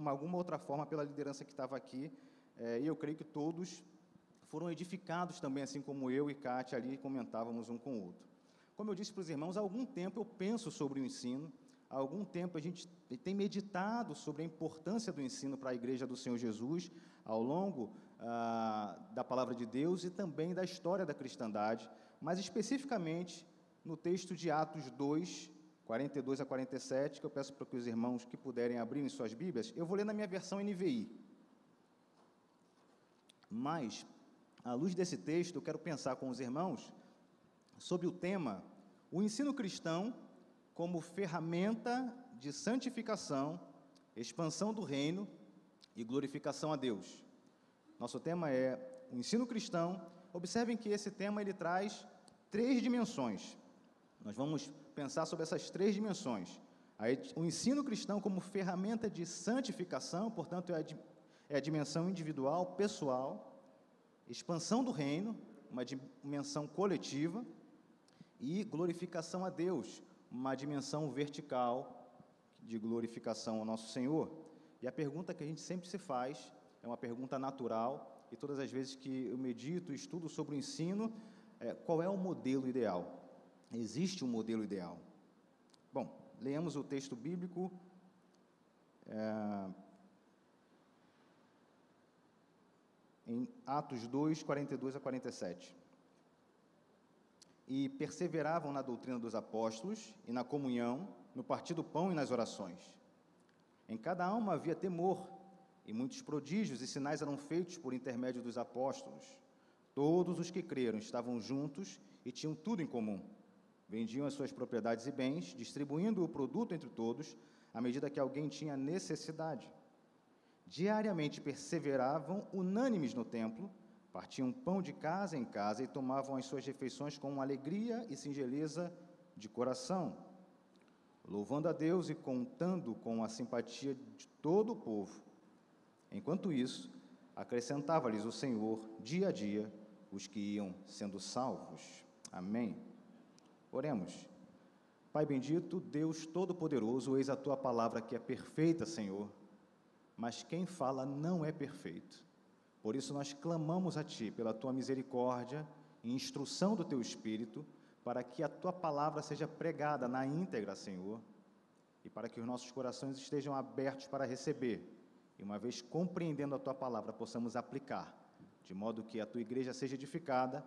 uma, alguma outra forma pela liderança que estava aqui, é, e eu creio que todos foram edificados também, assim como eu e Kátia ali comentávamos um com o outro. Como eu disse para os irmãos, há algum tempo eu penso sobre o ensino, há algum tempo a gente tem meditado sobre a importância do ensino para a igreja do Senhor Jesus, ao longo ah, da palavra de Deus e também da história da cristandade, mas especificamente no texto de Atos 2, 42 a 47, que eu peço para que os irmãos que puderem abrir em suas Bíblias, eu vou ler na minha versão NVI. Mas, à luz desse texto, eu quero pensar com os irmãos sobre o tema o ensino cristão como ferramenta de santificação, expansão do reino e glorificação a Deus. Nosso tema é o ensino cristão. Observem que esse tema ele traz três dimensões. Nós vamos pensar sobre essas três dimensões. O ensino cristão como ferramenta de santificação, portanto, é a, é a dimensão individual, pessoal, expansão do reino, uma dimensão coletiva, e glorificação a Deus, uma dimensão vertical de glorificação ao nosso Senhor. E a pergunta que a gente sempre se faz é uma pergunta natural, e todas as vezes que eu medito, estudo sobre o ensino, é, qual é o modelo ideal? Existe um modelo ideal? Bom, leamos o texto bíblico. É, em Atos 2, 42 a 47. E perseveravam na doutrina dos apóstolos e na comunhão, no partir do pão e nas orações. Em cada alma havia temor, e muitos prodígios e sinais eram feitos por intermédio dos apóstolos. Todos os que creram estavam juntos e tinham tudo em comum vendiam as suas propriedades e bens, distribuindo o produto entre todos, à medida que alguém tinha necessidade. Diariamente perseveravam unânimes no templo, partiam pão de casa em casa e tomavam as suas refeições com alegria e singeleza de coração, louvando a Deus e contando com a simpatia de todo o povo. Enquanto isso, acrescentava-lhes o Senhor, dia a dia, os que iam sendo salvos. Amém. Oremos. Pai bendito, Deus Todo-Poderoso, eis a tua palavra que é perfeita, Senhor, mas quem fala não é perfeito. Por isso nós clamamos a Ti pela tua misericórdia e instrução do teu Espírito, para que a tua palavra seja pregada na íntegra, Senhor, e para que os nossos corações estejam abertos para receber, e uma vez compreendendo a tua palavra, possamos aplicar, de modo que a tua igreja seja edificada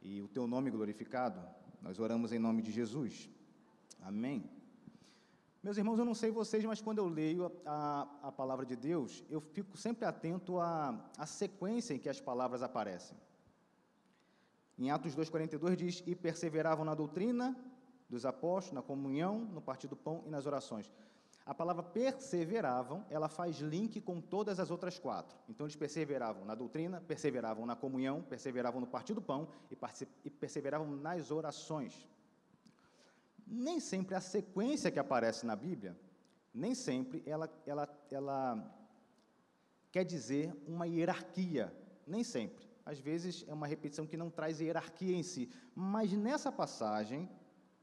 e o teu nome glorificado. Nós oramos em nome de Jesus. Amém. Meus irmãos, eu não sei vocês, mas quando eu leio a, a, a palavra de Deus, eu fico sempre atento à, à sequência em que as palavras aparecem. Em Atos 2,42 diz: E perseveravam na doutrina dos apóstolos, na comunhão, no partido do pão e nas orações. A palavra perseveravam, ela faz link com todas as outras quatro. Então, eles perseveravam na doutrina, perseveravam na comunhão, perseveravam no partir do pão e perseveravam nas orações. Nem sempre a sequência que aparece na Bíblia, nem sempre ela, ela, ela quer dizer uma hierarquia, nem sempre. Às vezes é uma repetição que não traz hierarquia em si. Mas nessa passagem,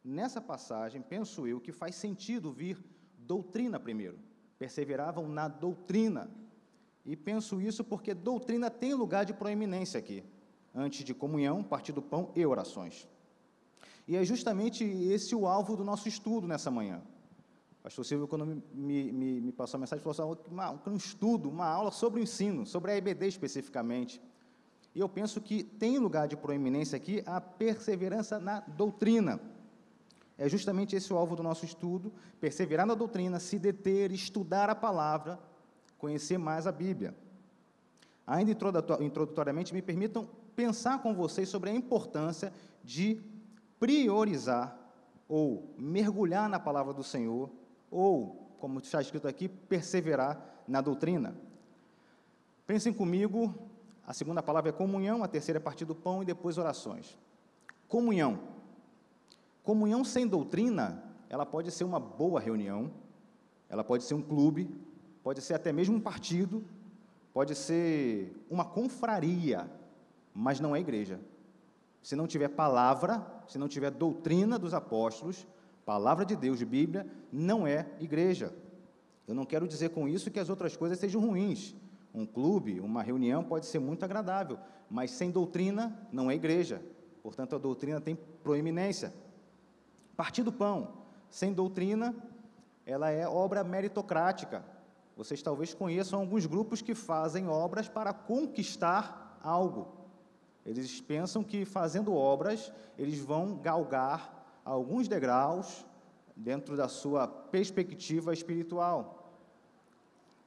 nessa passagem, penso eu que faz sentido vir doutrina primeiro. Perseveravam na doutrina. E penso isso porque doutrina tem lugar de proeminência aqui, antes de comunhão, partir do pão e orações. E é justamente esse o alvo do nosso estudo nessa manhã. Pastor Silvio, quando me, me, me passou a mensagem, falou assim, uma, um estudo, uma aula sobre o ensino, sobre a EBD especificamente. E eu penso que tem lugar de proeminência aqui a perseverança na doutrina. É justamente esse o alvo do nosso estudo: perseverar na doutrina, se deter, estudar a palavra, conhecer mais a Bíblia. Ainda introdutoriamente, me permitam pensar com vocês sobre a importância de priorizar ou mergulhar na palavra do Senhor, ou, como está escrito aqui, perseverar na doutrina. Pensem comigo, a segunda palavra é comunhão, a terceira é partir do pão e depois orações. Comunhão. Comunhão sem doutrina, ela pode ser uma boa reunião, ela pode ser um clube, pode ser até mesmo um partido, pode ser uma confraria, mas não é igreja. Se não tiver palavra, se não tiver doutrina dos apóstolos, palavra de Deus, de Bíblia, não é igreja. Eu não quero dizer com isso que as outras coisas sejam ruins. Um clube, uma reunião pode ser muito agradável, mas sem doutrina não é igreja. Portanto, a doutrina tem proeminência. Partir do pão, sem doutrina, ela é obra meritocrática. Vocês talvez conheçam alguns grupos que fazem obras para conquistar algo. Eles pensam que fazendo obras, eles vão galgar alguns degraus dentro da sua perspectiva espiritual.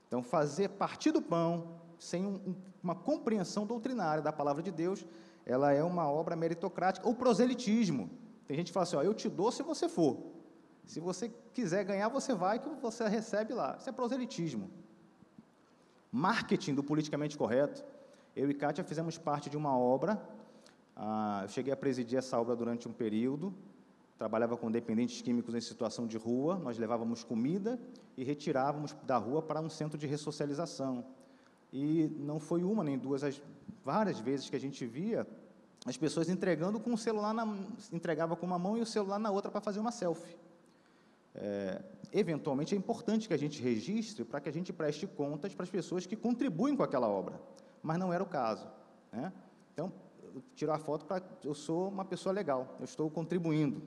Então, fazer partir do pão sem um, uma compreensão doutrinária da palavra de Deus, ela é uma obra meritocrática. O proselitismo. Tem gente que fala assim: ó, eu te dou se você for. Se você quiser ganhar, você vai, que você recebe lá. Isso é proselitismo. Marketing do politicamente correto. Eu e Kátia fizemos parte de uma obra. Ah, eu cheguei a presidir essa obra durante um período trabalhava com dependentes químicos em situação de rua, nós levávamos comida e retirávamos da rua para um centro de ressocialização. E não foi uma nem duas, as várias vezes que a gente via as pessoas entregando com o celular, na, entregava com uma mão e o celular na outra para fazer uma selfie. É, eventualmente é importante que a gente registre para que a gente preste contas para as pessoas que contribuem com aquela obra, mas não era o caso. Né? Então, tirar a foto para eu sou uma pessoa legal, eu estou contribuindo.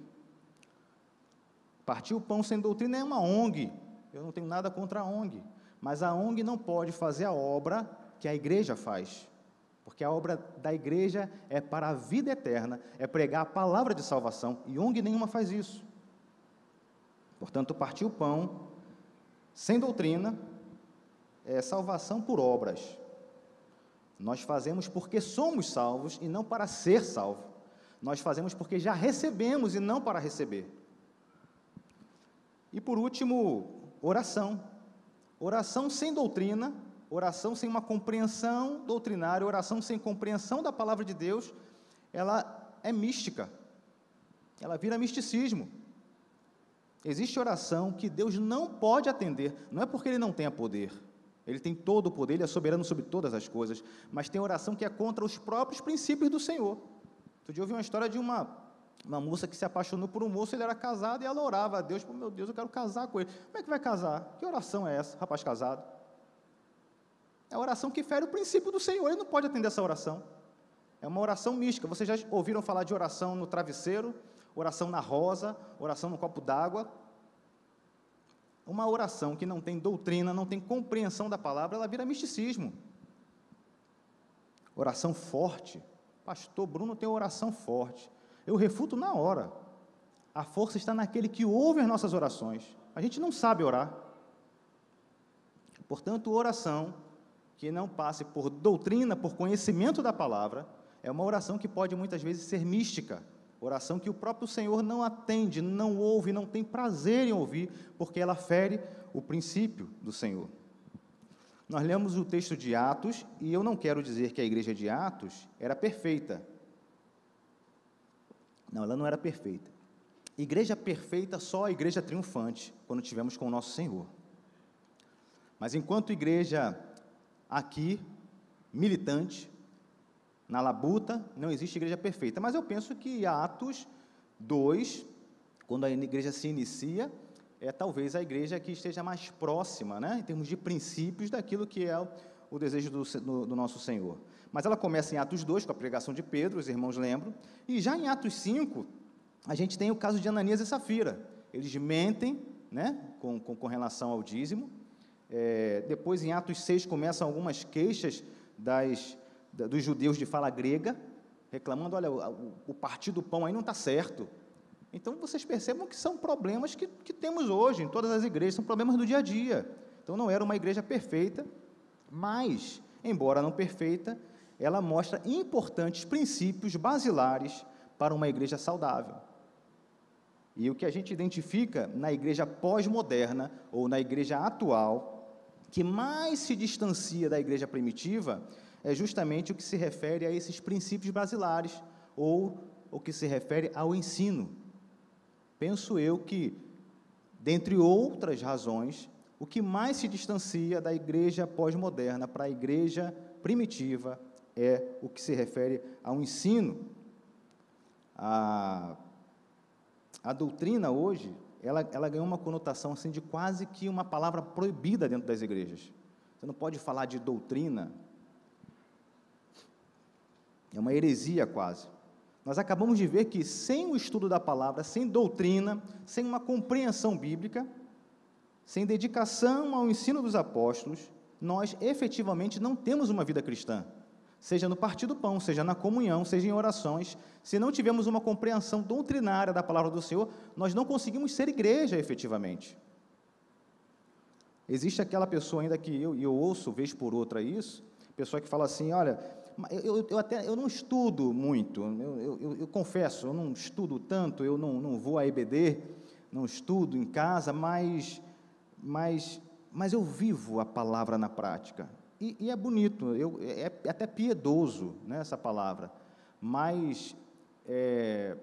Partir o Pão Sem Doutrina é uma ONG. Eu não tenho nada contra a ONG. Mas a ONG não pode fazer a obra que a igreja faz. Porque a obra da igreja é para a vida eterna, é pregar a palavra de salvação. E ONG nenhuma faz isso. Portanto, partir o pão sem doutrina é salvação por obras. Nós fazemos porque somos salvos e não para ser salvo. Nós fazemos porque já recebemos e não para receber. E por último, oração. Oração sem doutrina, oração sem uma compreensão doutrinária, oração sem compreensão da palavra de Deus, ela é mística. Ela vira misticismo. Existe oração que Deus não pode atender, não é porque ele não tenha poder. Ele tem todo o poder, ele é soberano sobre todas as coisas, mas tem oração que é contra os próprios princípios do Senhor. Outro dia eu ouvi uma história de uma uma moça que se apaixonou por um moço, ele era casado e ela orava a Deus, meu Deus, eu quero casar com ele. Como é que vai casar? Que oração é essa, rapaz casado? É a oração que fere o princípio do Senhor, ele não pode atender essa oração. É uma oração mística. Vocês já ouviram falar de oração no travesseiro, oração na rosa, oração no copo d'água? Uma oração que não tem doutrina, não tem compreensão da palavra, ela vira misticismo. Oração forte. Pastor Bruno tem oração forte. Eu refuto na hora. A força está naquele que ouve as nossas orações. A gente não sabe orar. Portanto, oração que não passe por doutrina, por conhecimento da palavra, é uma oração que pode muitas vezes ser mística. Oração que o próprio Senhor não atende, não ouve, não tem prazer em ouvir, porque ela fere o princípio do Senhor. Nós lemos o texto de Atos, e eu não quero dizer que a igreja de Atos era perfeita, não, ela não era perfeita. Igreja perfeita, só a igreja triunfante, quando tivemos com o nosso Senhor. Mas enquanto igreja aqui, militante, na labuta, não existe igreja perfeita. Mas eu penso que Atos 2, quando a igreja se inicia, é talvez a igreja que esteja mais próxima, né, em termos de princípios, daquilo que é o desejo do, do, do nosso Senhor. Mas ela começa em Atos 2, com a pregação de Pedro, os irmãos lembram, e já em Atos 5, a gente tem o caso de Ananias e Safira. Eles mentem né, com, com, com relação ao dízimo. É, depois, em Atos 6, começam algumas queixas das, da, dos judeus de fala grega, reclamando: olha, o, o partido do pão aí não está certo. Então, vocês percebam que são problemas que, que temos hoje em todas as igrejas, são problemas do dia a dia. Então, não era uma igreja perfeita, mas, embora não perfeita, ela mostra importantes princípios basilares para uma igreja saudável. E o que a gente identifica na igreja pós-moderna ou na igreja atual, que mais se distancia da igreja primitiva, é justamente o que se refere a esses princípios basilares ou o que se refere ao ensino. Penso eu que, dentre outras razões, o que mais se distancia da igreja pós-moderna para a igreja primitiva é o que se refere ao ensino. A, a doutrina hoje, ela, ela ganhou uma conotação assim de quase que uma palavra proibida dentro das igrejas. Você não pode falar de doutrina. É uma heresia quase. Nós acabamos de ver que sem o estudo da palavra, sem doutrina, sem uma compreensão bíblica, sem dedicação ao ensino dos apóstolos, nós efetivamente não temos uma vida cristã. Seja no partir do pão, seja na comunhão, seja em orações, se não tivermos uma compreensão doutrinária da palavra do Senhor, nós não conseguimos ser igreja efetivamente. Existe aquela pessoa ainda que eu, eu ouço vez por outra isso, pessoa que fala assim, olha, eu, eu, até eu não estudo muito, eu, eu, eu, confesso, eu não estudo tanto, eu não, não vou à EBD, não estudo em casa, mas, mas, mas eu vivo a palavra na prática. E, e é bonito, eu, é, é até piedoso né, essa palavra, mas é,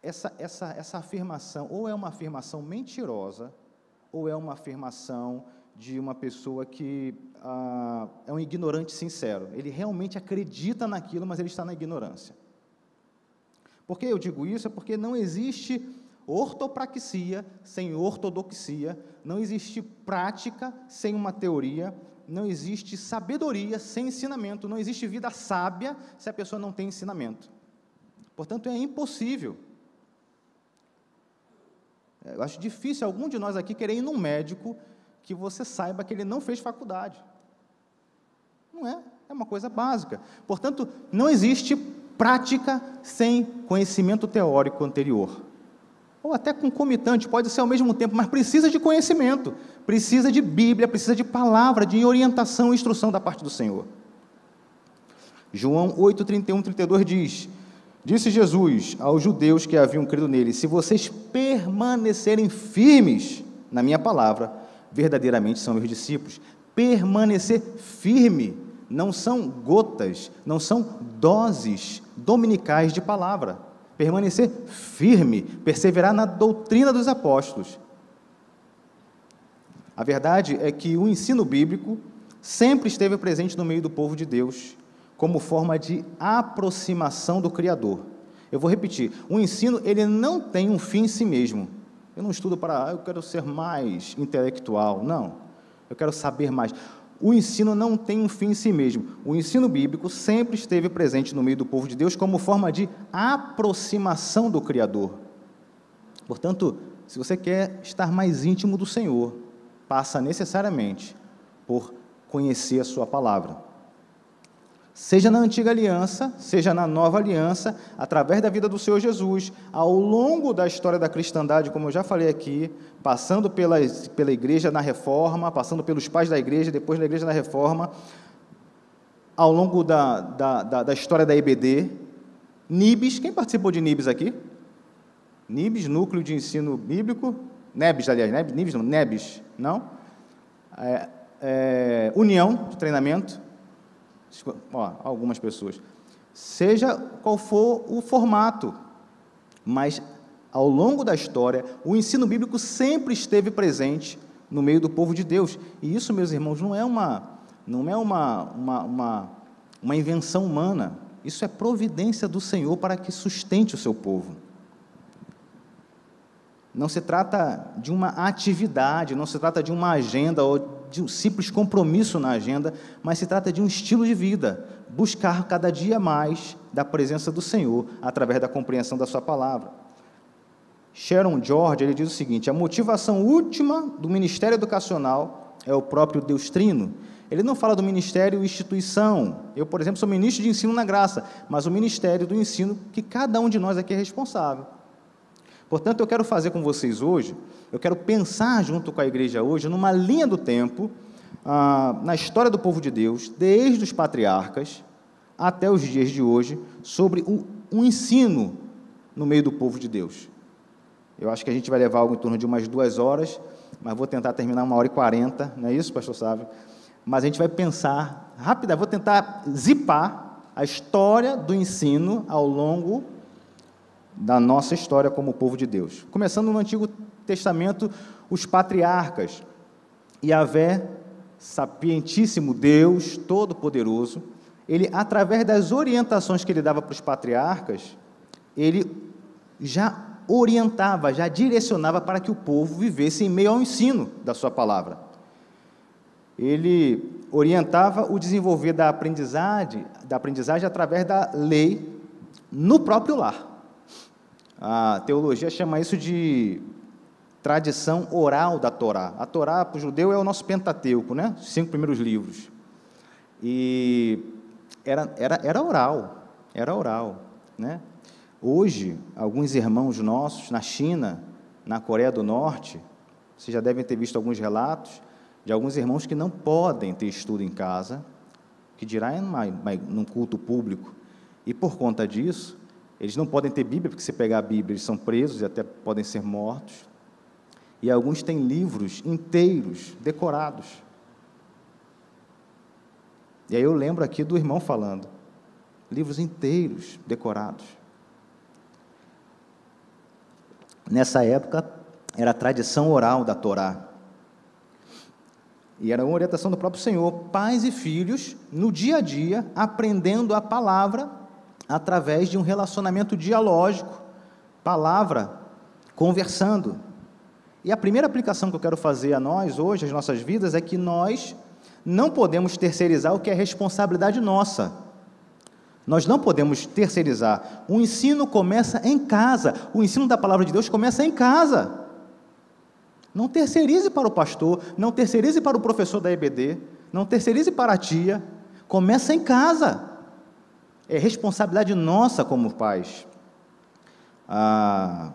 essa, essa, essa afirmação ou é uma afirmação mentirosa, ou é uma afirmação de uma pessoa que ah, é um ignorante sincero. Ele realmente acredita naquilo, mas ele está na ignorância. Por que eu digo isso? É porque não existe ortopraxia sem ortodoxia, não existe prática sem uma teoria, não existe sabedoria sem ensinamento, não existe vida sábia se a pessoa não tem ensinamento. Portanto, é impossível. Eu acho difícil algum de nós aqui querer ir num médico que você saiba que ele não fez faculdade. Não é, é uma coisa básica. Portanto, não existe prática sem conhecimento teórico anterior. Ou até concomitante, pode ser ao mesmo tempo, mas precisa de conhecimento, precisa de Bíblia, precisa de palavra, de orientação e instrução da parte do Senhor. João 8, 31, 32 diz: Disse Jesus aos judeus que haviam crido nele: Se vocês permanecerem firmes na minha palavra, verdadeiramente são meus discípulos. Permanecer firme não são gotas, não são doses dominicais de palavra. Permanecer firme, perseverar na doutrina dos apóstolos. A verdade é que o ensino bíblico sempre esteve presente no meio do povo de Deus, como forma de aproximação do Criador. Eu vou repetir: o ensino ele não tem um fim em si mesmo. Eu não estudo para, ah, eu quero ser mais intelectual. Não. Eu quero saber mais. O ensino não tem um fim em si mesmo. O ensino bíblico sempre esteve presente no meio do povo de Deus como forma de aproximação do Criador. Portanto, se você quer estar mais íntimo do Senhor, passa necessariamente por conhecer a Sua palavra seja na antiga aliança, seja na nova aliança, através da vida do Senhor Jesus, ao longo da história da cristandade, como eu já falei aqui, passando pela, pela igreja na reforma, passando pelos pais da igreja, depois da igreja na reforma, ao longo da, da, da, da história da EBD, NIBS, quem participou de NIBS aqui? NIBS, Núcleo de Ensino Bíblico, NEBS, aliás, NEBS, NIBS não, NEBS, não? É, é, União de Treinamento, ó, algumas pessoas, seja qual for o formato, mas ao longo da história, o ensino bíblico sempre esteve presente no meio do povo de Deus. E isso, meus irmãos, não é uma, não é uma, uma, uma, uma invenção humana. Isso é providência do Senhor para que sustente o seu povo. Não se trata de uma atividade, não se trata de uma agenda ou de um simples compromisso na agenda, mas se trata de um estilo de vida, buscar cada dia mais da presença do Senhor através da compreensão da sua palavra. Sharon George ele diz o seguinte: a motivação última do ministério educacional é o próprio Deus Trino. Ele não fala do ministério instituição. Eu, por exemplo, sou ministro de ensino na graça, mas o ministério do ensino que cada um de nós aqui é responsável. Portanto, eu quero fazer com vocês hoje, eu quero pensar junto com a igreja hoje numa linha do tempo, ah, na história do povo de Deus, desde os patriarcas até os dias de hoje, sobre o, ensino no meio do povo de Deus. Eu acho que a gente vai levar algo em torno de umas duas horas, mas vou tentar terminar uma hora e quarenta, não é isso, pastor Sávio? Mas a gente vai pensar rápida, vou tentar zipar a história do ensino ao longo da nossa história como povo de Deus. Começando no Antigo Testamento, os patriarcas. Yahvé, sapientíssimo Deus, todo-poderoso, ele, através das orientações que ele dava para os patriarcas, ele já orientava, já direcionava para que o povo vivesse em meio ao ensino da sua palavra. Ele orientava o desenvolver da aprendizagem, da aprendizagem através da lei no próprio lar. A teologia chama isso de tradição oral da Torá. A Torá para o judeu é o nosso Pentateuco, né? Os cinco primeiros livros. E era, era, era oral, era oral, né? Hoje, alguns irmãos nossos na China, na Coreia do Norte, vocês já devem ter visto alguns relatos de alguns irmãos que não podem ter estudo em casa, que dirá em num culto público, e por conta disso, eles não podem ter Bíblia, porque se pegar a Bíblia, eles são presos e até podem ser mortos. E alguns têm livros inteiros, decorados. E aí eu lembro aqui do irmão falando, livros inteiros, decorados. Nessa época, era a tradição oral da Torá. E era uma orientação do próprio Senhor, pais e filhos, no dia a dia, aprendendo a palavra através de um relacionamento dialógico, palavra, conversando. E a primeira aplicação que eu quero fazer a nós hoje, às nossas vidas, é que nós não podemos terceirizar o que é responsabilidade nossa. Nós não podemos terceirizar. O ensino começa em casa. O ensino da palavra de Deus começa em casa. Não terceirize para o pastor, não terceirize para o professor da EBD, não terceirize para a tia. Começa em casa. É responsabilidade nossa como pais. Ah,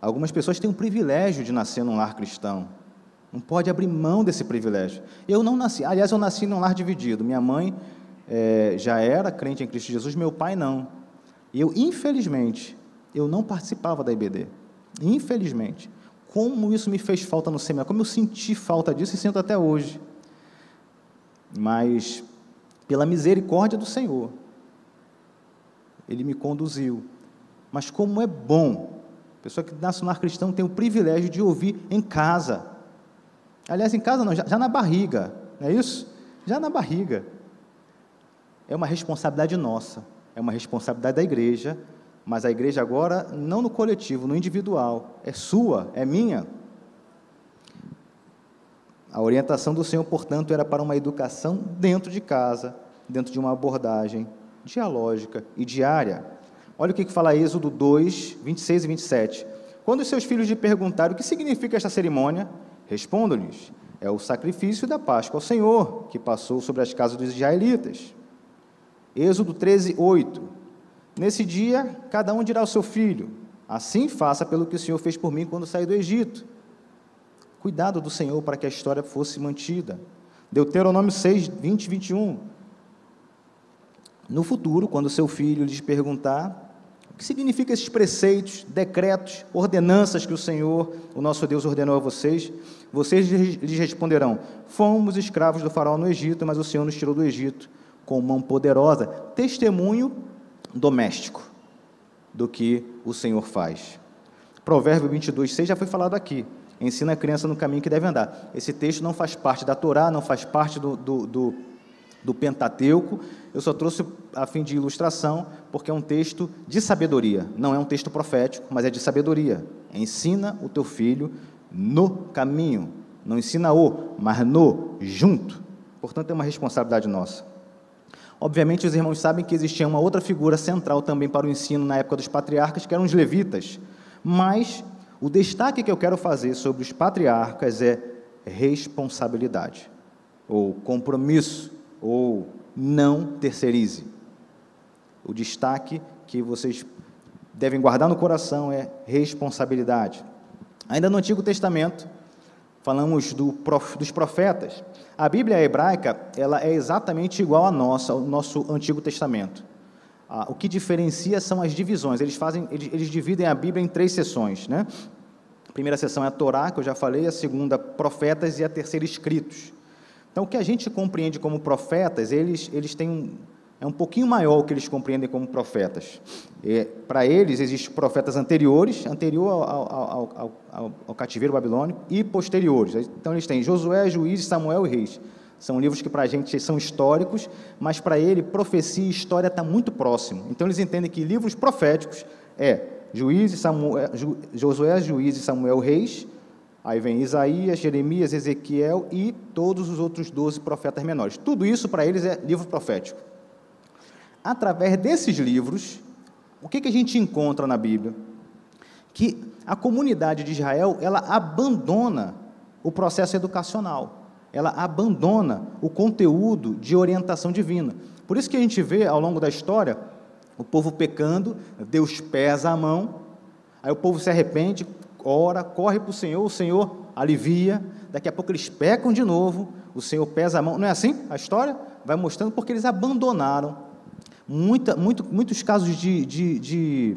algumas pessoas têm o privilégio de nascer num lar cristão. Não pode abrir mão desse privilégio. Eu não nasci, aliás, eu nasci num lar dividido. Minha mãe é, já era crente em Cristo Jesus, meu pai não. E eu, infelizmente, eu não participava da IBD. Infelizmente. Como isso me fez falta no seminário, como eu senti falta disso e sinto até hoje. Mas, pela misericórdia do Senhor, Ele me conduziu. Mas como é bom, a pessoa que nasce no lar cristão tem o privilégio de ouvir em casa. Aliás, em casa não, já, já na barriga, não é isso? Já na barriga é uma responsabilidade nossa, é uma responsabilidade da igreja, mas a igreja agora não no coletivo, no individual, é sua, é minha. A orientação do Senhor, portanto, era para uma educação dentro de casa, dentro de uma abordagem dialógica e diária. Olha o que fala Êxodo 2, 26 e 27. Quando os seus filhos lhe perguntaram o que significa esta cerimônia, respondam-lhes: é o sacrifício da Páscoa ao Senhor, que passou sobre as casas dos israelitas. Êxodo 13, 8. Nesse dia, cada um dirá ao seu filho: Assim faça pelo que o Senhor fez por mim quando saí do Egito. Cuidado do Senhor para que a história fosse mantida. Deuteronômio 6, 20 e 21. No futuro, quando seu filho lhes perguntar o que significa esses preceitos, decretos, ordenanças que o Senhor, o nosso Deus, ordenou a vocês, vocês lhes responderão: Fomos escravos do faraó no Egito, mas o Senhor nos tirou do Egito com mão poderosa, testemunho doméstico do que o Senhor faz. Provérbio 22, 6 já foi falado aqui. Ensina a criança no caminho que deve andar. Esse texto não faz parte da Torá, não faz parte do, do, do, do Pentateuco. Eu só trouxe a fim de ilustração, porque é um texto de sabedoria. Não é um texto profético, mas é de sabedoria. Ensina o teu filho no caminho. Não ensina o, mas no, junto. Portanto, é uma responsabilidade nossa. Obviamente, os irmãos sabem que existia uma outra figura central também para o ensino na época dos patriarcas, que eram os levitas. Mas o destaque que eu quero fazer sobre os patriarcas é responsabilidade, ou compromisso, ou não terceirize. O destaque que vocês devem guardar no coração é responsabilidade. Ainda no Antigo Testamento, falamos do, dos profetas. A Bíblia hebraica ela é exatamente igual à nossa, ao nosso Antigo Testamento. Ah, o que diferencia são as divisões. Eles fazem, eles, eles, dividem a Bíblia em três seções, né? A primeira seção é a Torá, que eu já falei, a segunda profetas e a terceira escritos. Então, o que a gente compreende como profetas, eles, eles têm um, é um pouquinho maior o que eles compreendem como profetas. Para eles, existem profetas anteriores, anterior ao, ao, ao, ao, cativeiro babilônico, e posteriores. Então, eles têm Josué, Juízes, Samuel e Reis. São livros que para a gente são históricos, mas para ele, profecia e história está muito próximo. Então, eles entendem que livros proféticos é Juízes, Samuel, Josué, Juízes, Samuel, Reis, aí vem Isaías, Jeremias, Ezequiel e todos os outros doze profetas menores. Tudo isso para eles é livro profético. Através desses livros, o que, que a gente encontra na Bíblia? Que a comunidade de Israel, ela abandona o processo educacional, ela abandona o conteúdo de orientação divina. Por isso que a gente vê ao longo da história o povo pecando, Deus pesa a mão, aí o povo se arrepende, ora, corre para o Senhor, o Senhor alivia, daqui a pouco eles pecam de novo, o Senhor pesa a mão. Não é assim a história? Vai mostrando porque eles abandonaram. Muita, muito, muitos casos de, de, de,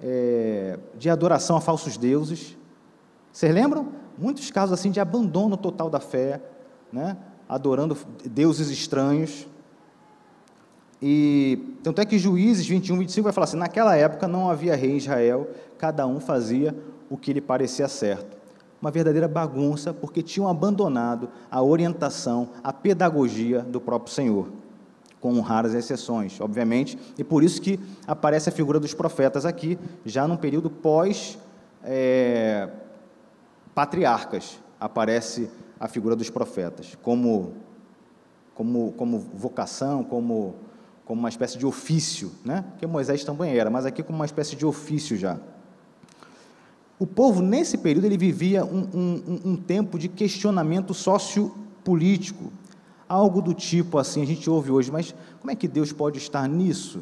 é, de adoração a falsos deuses. Vocês lembram? Muitos casos assim de abandono total da fé, né? adorando deuses estranhos. E tanto é que Juízes 21, 25 vai falar assim: naquela época não havia rei em Israel, cada um fazia o que lhe parecia certo. Uma verdadeira bagunça, porque tinham abandonado a orientação, a pedagogia do próprio Senhor, com raras exceções, obviamente, e por isso que aparece a figura dos profetas aqui, já num período pós é, patriarcas, aparece a figura dos profetas, como, como, como vocação, como como uma espécie de ofício, né? Porque Moisés também era, mas aqui como uma espécie de ofício já. O povo, nesse período, ele vivia um, um, um tempo de questionamento sociopolítico, algo do tipo assim, a gente ouve hoje, mas como é que Deus pode estar nisso?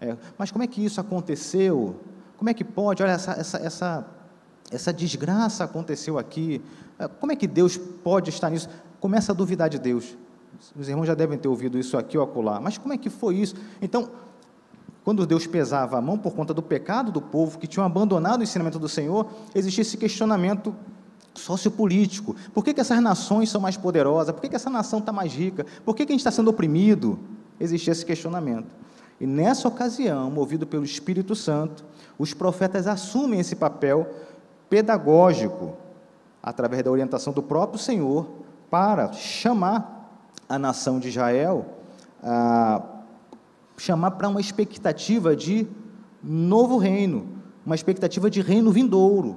É, mas como é que isso aconteceu? Como é que pode? Olha, essa, essa, essa, essa desgraça aconteceu aqui. É, como é que Deus pode estar nisso? Começa a duvidar de Deus. Os irmãos já devem ter ouvido isso aqui ou acolá. Mas como é que foi isso? Então, quando Deus pesava a mão por conta do pecado do povo que tinham abandonado o ensinamento do Senhor, existia esse questionamento sociopolítico. Por que, que essas nações são mais poderosas? Por que, que essa nação está mais rica? Por que, que a gente está sendo oprimido? Existia esse questionamento. E nessa ocasião, movido pelo Espírito Santo, os profetas assumem esse papel pedagógico, através da orientação do próprio Senhor, para chamar a nação de Israel a chamar para uma expectativa de novo reino, uma expectativa de reino vindouro,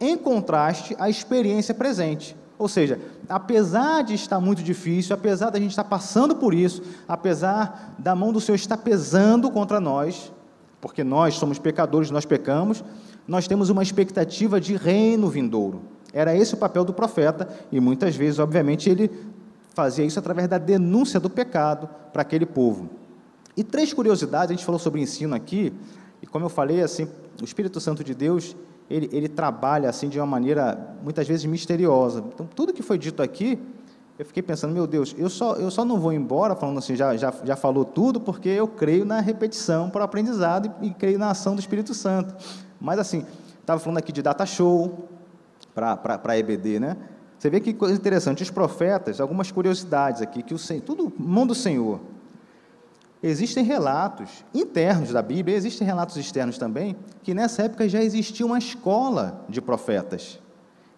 em contraste à experiência presente. Ou seja, apesar de estar muito difícil, apesar da gente estar passando por isso, apesar da mão do Senhor estar pesando contra nós, porque nós somos pecadores, nós pecamos, nós temos uma expectativa de reino vindouro. Era esse o papel do profeta, e muitas vezes, obviamente, ele fazia isso através da denúncia do pecado para aquele povo. E três curiosidades, a gente falou sobre ensino aqui, e como eu falei, assim, o Espírito Santo de Deus, ele, ele trabalha assim de uma maneira muitas vezes misteriosa. Então, tudo que foi dito aqui, eu fiquei pensando, meu Deus, eu só, eu só não vou embora falando assim, já, já, já falou tudo, porque eu creio na repetição para o aprendizado e, e creio na ação do Espírito Santo. Mas assim, estava falando aqui de data show para a EBD, né? Você vê que coisa interessante, os profetas, algumas curiosidades aqui, que o tudo mão do Senhor. Existem relatos internos da Bíblia, existem relatos externos também, que nessa época já existia uma escola de profetas.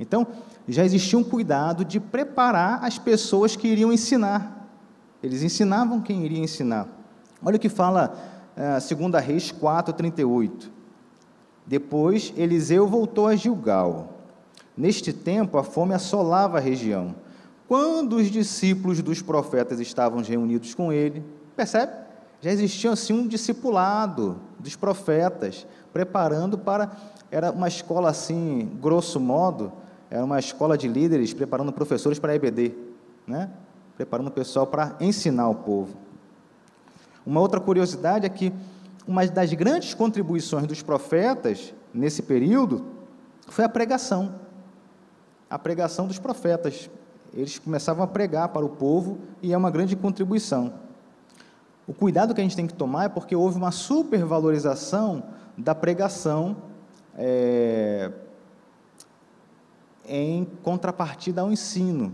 Então, já existia um cuidado de preparar as pessoas que iriam ensinar. Eles ensinavam quem iria ensinar. Olha o que fala uh, 2 Reis 4, 38. Depois, Eliseu voltou a Gilgal Neste tempo, a fome assolava a região. Quando os discípulos dos profetas estavam reunidos com ele, percebe? Já existia assim um discipulado dos profetas, preparando para. Era uma escola assim, grosso modo, era uma escola de líderes preparando professores para a EBD, né? preparando o pessoal para ensinar o povo. Uma outra curiosidade é que uma das grandes contribuições dos profetas nesse período foi a pregação a pregação dos profetas. Eles começavam a pregar para o povo e é uma grande contribuição. O cuidado que a gente tem que tomar é porque houve uma supervalorização da pregação é, em contrapartida ao ensino.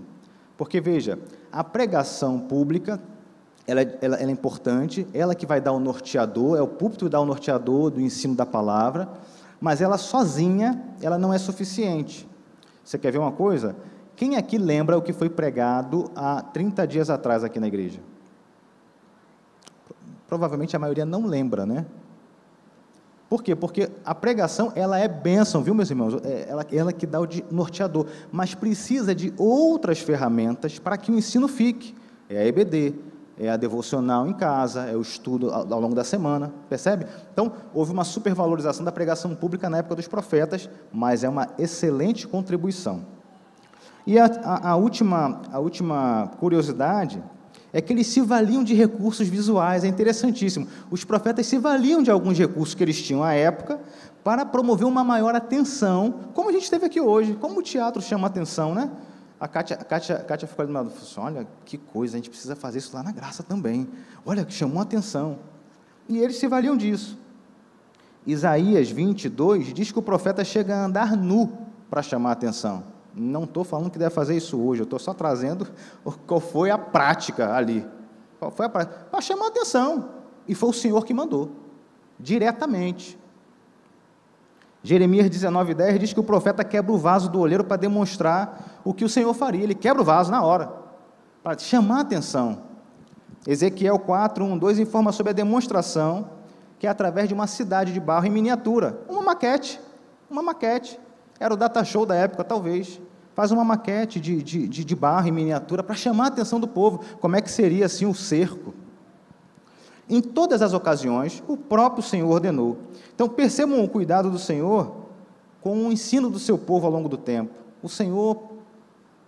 Porque, veja, a pregação pública ela, ela, ela, é importante, ela que vai dar o norteador, é o púlpito que dá o norteador do ensino da palavra, mas ela sozinha, ela não é suficiente. Você quer ver uma coisa? Quem aqui lembra o que foi pregado há 30 dias atrás aqui na igreja? Provavelmente a maioria não lembra, né? Por quê? Porque a pregação, ela é bênção, viu, meus irmãos? É ela, ela que dá o norteador, mas precisa de outras ferramentas para que o ensino fique. É a EBD, é a devocional em casa, é o estudo ao, longo da semana, percebe? Então, houve uma supervalorização da pregação pública na época dos profetas, mas é uma excelente contribuição. E a, a, a última, a última curiosidade é que eles se valiam de recursos visuais, é interessantíssimo. Os profetas se valiam de alguns recursos que eles tinham à época para promover uma maior atenção, como a gente teve aqui hoje, como o teatro chama atenção, né? A Kátia, a Kátia, a Kátia ficou ali do lado, assim, olha, que coisa, a gente precisa fazer isso lá na graça também. Olha, chamou atenção. E eles se valiam disso. Isaías 22 diz que o profeta chega a andar nu para chamar atenção. Não estou falando que deve fazer isso hoje, eu estou só trazendo qual foi a prática ali. Qual foi a prática? Para chamar a atenção. E foi o Senhor que mandou, diretamente. Jeremias 19,10 diz que o profeta quebra o vaso do olheiro para demonstrar o que o Senhor faria. Ele quebra o vaso na hora, para chamar a atenção. Ezequiel 4, 1, 2 informa sobre a demonstração, que é através de uma cidade de barro em miniatura. Uma maquete. Uma maquete. Era o data show da época, talvez. Faz uma maquete de, de, de, de barro em miniatura para chamar a atenção do povo. Como é que seria assim o cerco? Em todas as ocasiões, o próprio Senhor ordenou. Então percebam o cuidado do Senhor com o ensino do seu povo ao longo do tempo. O Senhor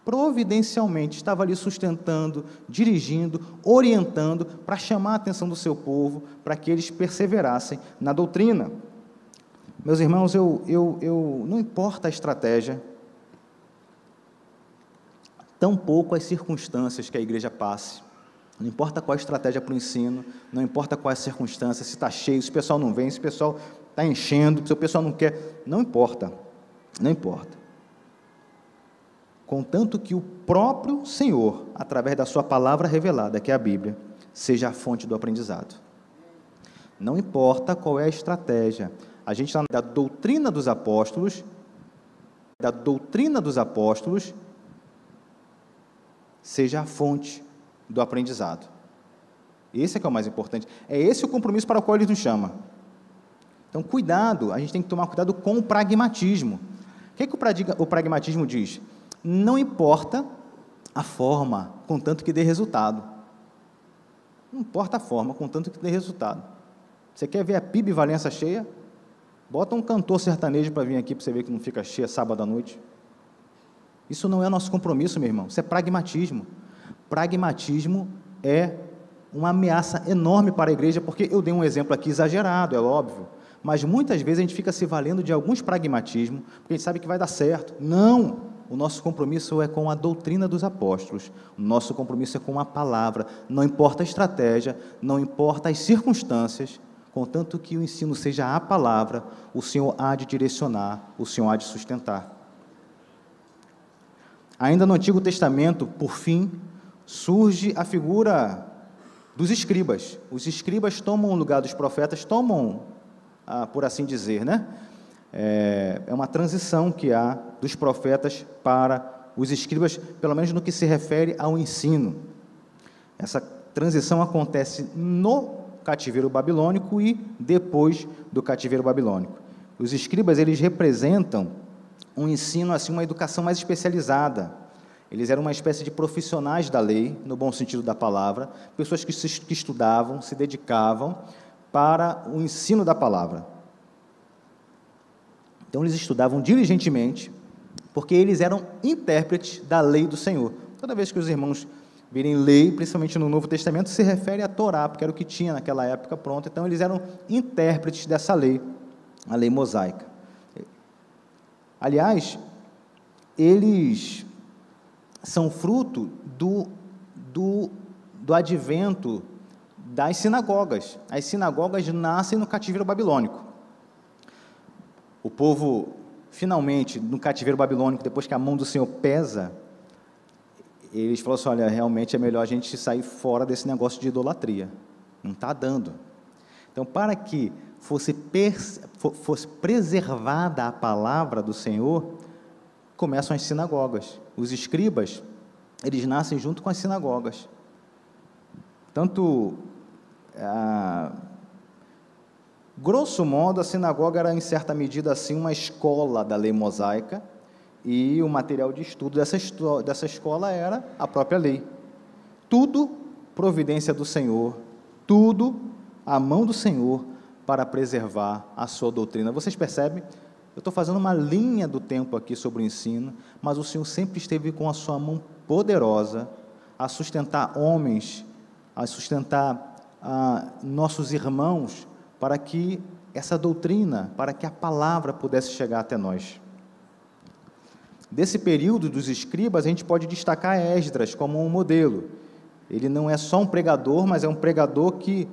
providencialmente estava ali sustentando, dirigindo, orientando para chamar a atenção do seu povo, para que eles perseverassem na doutrina. Meus irmãos, eu, eu, eu, não importa a estratégia, tampouco as circunstâncias que a igreja passe. Não importa qual a estratégia para o ensino, não importa quais as circunstâncias, se está cheio, se o pessoal não vem, se o pessoal está enchendo, se o pessoal não quer, não importa, não importa. Contanto que o próprio Senhor, através da sua palavra revelada, que é a Bíblia, seja a fonte do aprendizado. Não importa qual é a estratégia, a gente está da doutrina dos apóstolos, da doutrina dos apóstolos, seja a fonte do aprendizado. Esse é que é o mais importante. É esse o compromisso para o qual ele nos chama. Então, cuidado, a gente tem que tomar cuidado com o pragmatismo. O que, é que o pragmatismo diz? Não importa a forma, contanto que dê resultado. Não importa a forma, contanto que dê resultado. Você quer ver a PIB Valença cheia? Bota um cantor sertanejo para vir aqui para você ver que não fica cheia sábado à noite. Isso não é nosso compromisso, meu irmão. Isso é pragmatismo. Pragmatismo é uma ameaça enorme para a igreja, porque eu dei um exemplo aqui exagerado, é óbvio. Mas muitas vezes a gente fica se valendo de alguns pragmatismos, porque a gente sabe que vai dar certo. Não! O nosso compromisso é com a doutrina dos apóstolos. O nosso compromisso é com a palavra. Não importa a estratégia, não importa as circunstâncias, contanto que o ensino seja a palavra, o Senhor há de direcionar, o Senhor há de sustentar. Ainda no Antigo Testamento, por fim, surge a figura dos escribas. Os escribas tomam o lugar dos profetas, tomam, ah, por assim dizer, né? É, é uma transição que há dos profetas para os escribas, pelo menos no que se refere ao ensino. Essa transição acontece no cativeiro babilônico e depois do cativeiro babilônico. Os escribas, eles representam um ensino, assim, uma educação mais especializada. Eles eram uma espécie de profissionais da lei, no bom sentido da palavra, pessoas que, se, que estudavam, se dedicavam para o ensino da palavra. Então, eles estudavam diligentemente, porque eles eram intérpretes da lei do Senhor. Toda vez que os irmãos virem lei, principalmente no Novo Testamento, se refere à Torá, porque era o que tinha naquela época pronto. Então, eles eram intérpretes dessa lei, a lei mosaica. Aliás, eles são fruto do, do, do advento das sinagogas. As sinagogas nascem no cativeiro babilônico. O povo, finalmente, no cativeiro babilônico, depois que a mão do Senhor pesa eles falaram assim: olha, realmente é melhor a gente sair fora desse negócio de idolatria. Não está dando. Então, para que fosse, fosse preservada a palavra do Senhor, começam as sinagogas. Os escribas, eles nascem junto com as sinagogas. Tanto Grosso modo, a sinagoga era, em certa medida, assim, uma escola da lei mosaica, e o material de estudo dessa, dessa escola era a própria lei. Tudo providência do Senhor, tudo a mão do Senhor para preservar a sua doutrina. Vocês percebem? Eu estou fazendo uma linha do tempo aqui sobre o ensino, mas o Senhor sempre esteve com a sua mão poderosa a sustentar homens, a sustentar ah, nossos irmãos, para que essa doutrina, para que a palavra pudesse chegar até nós. Desse período dos escribas, a gente pode destacar Esdras como um modelo. Ele não é só um pregador, mas é um pregador que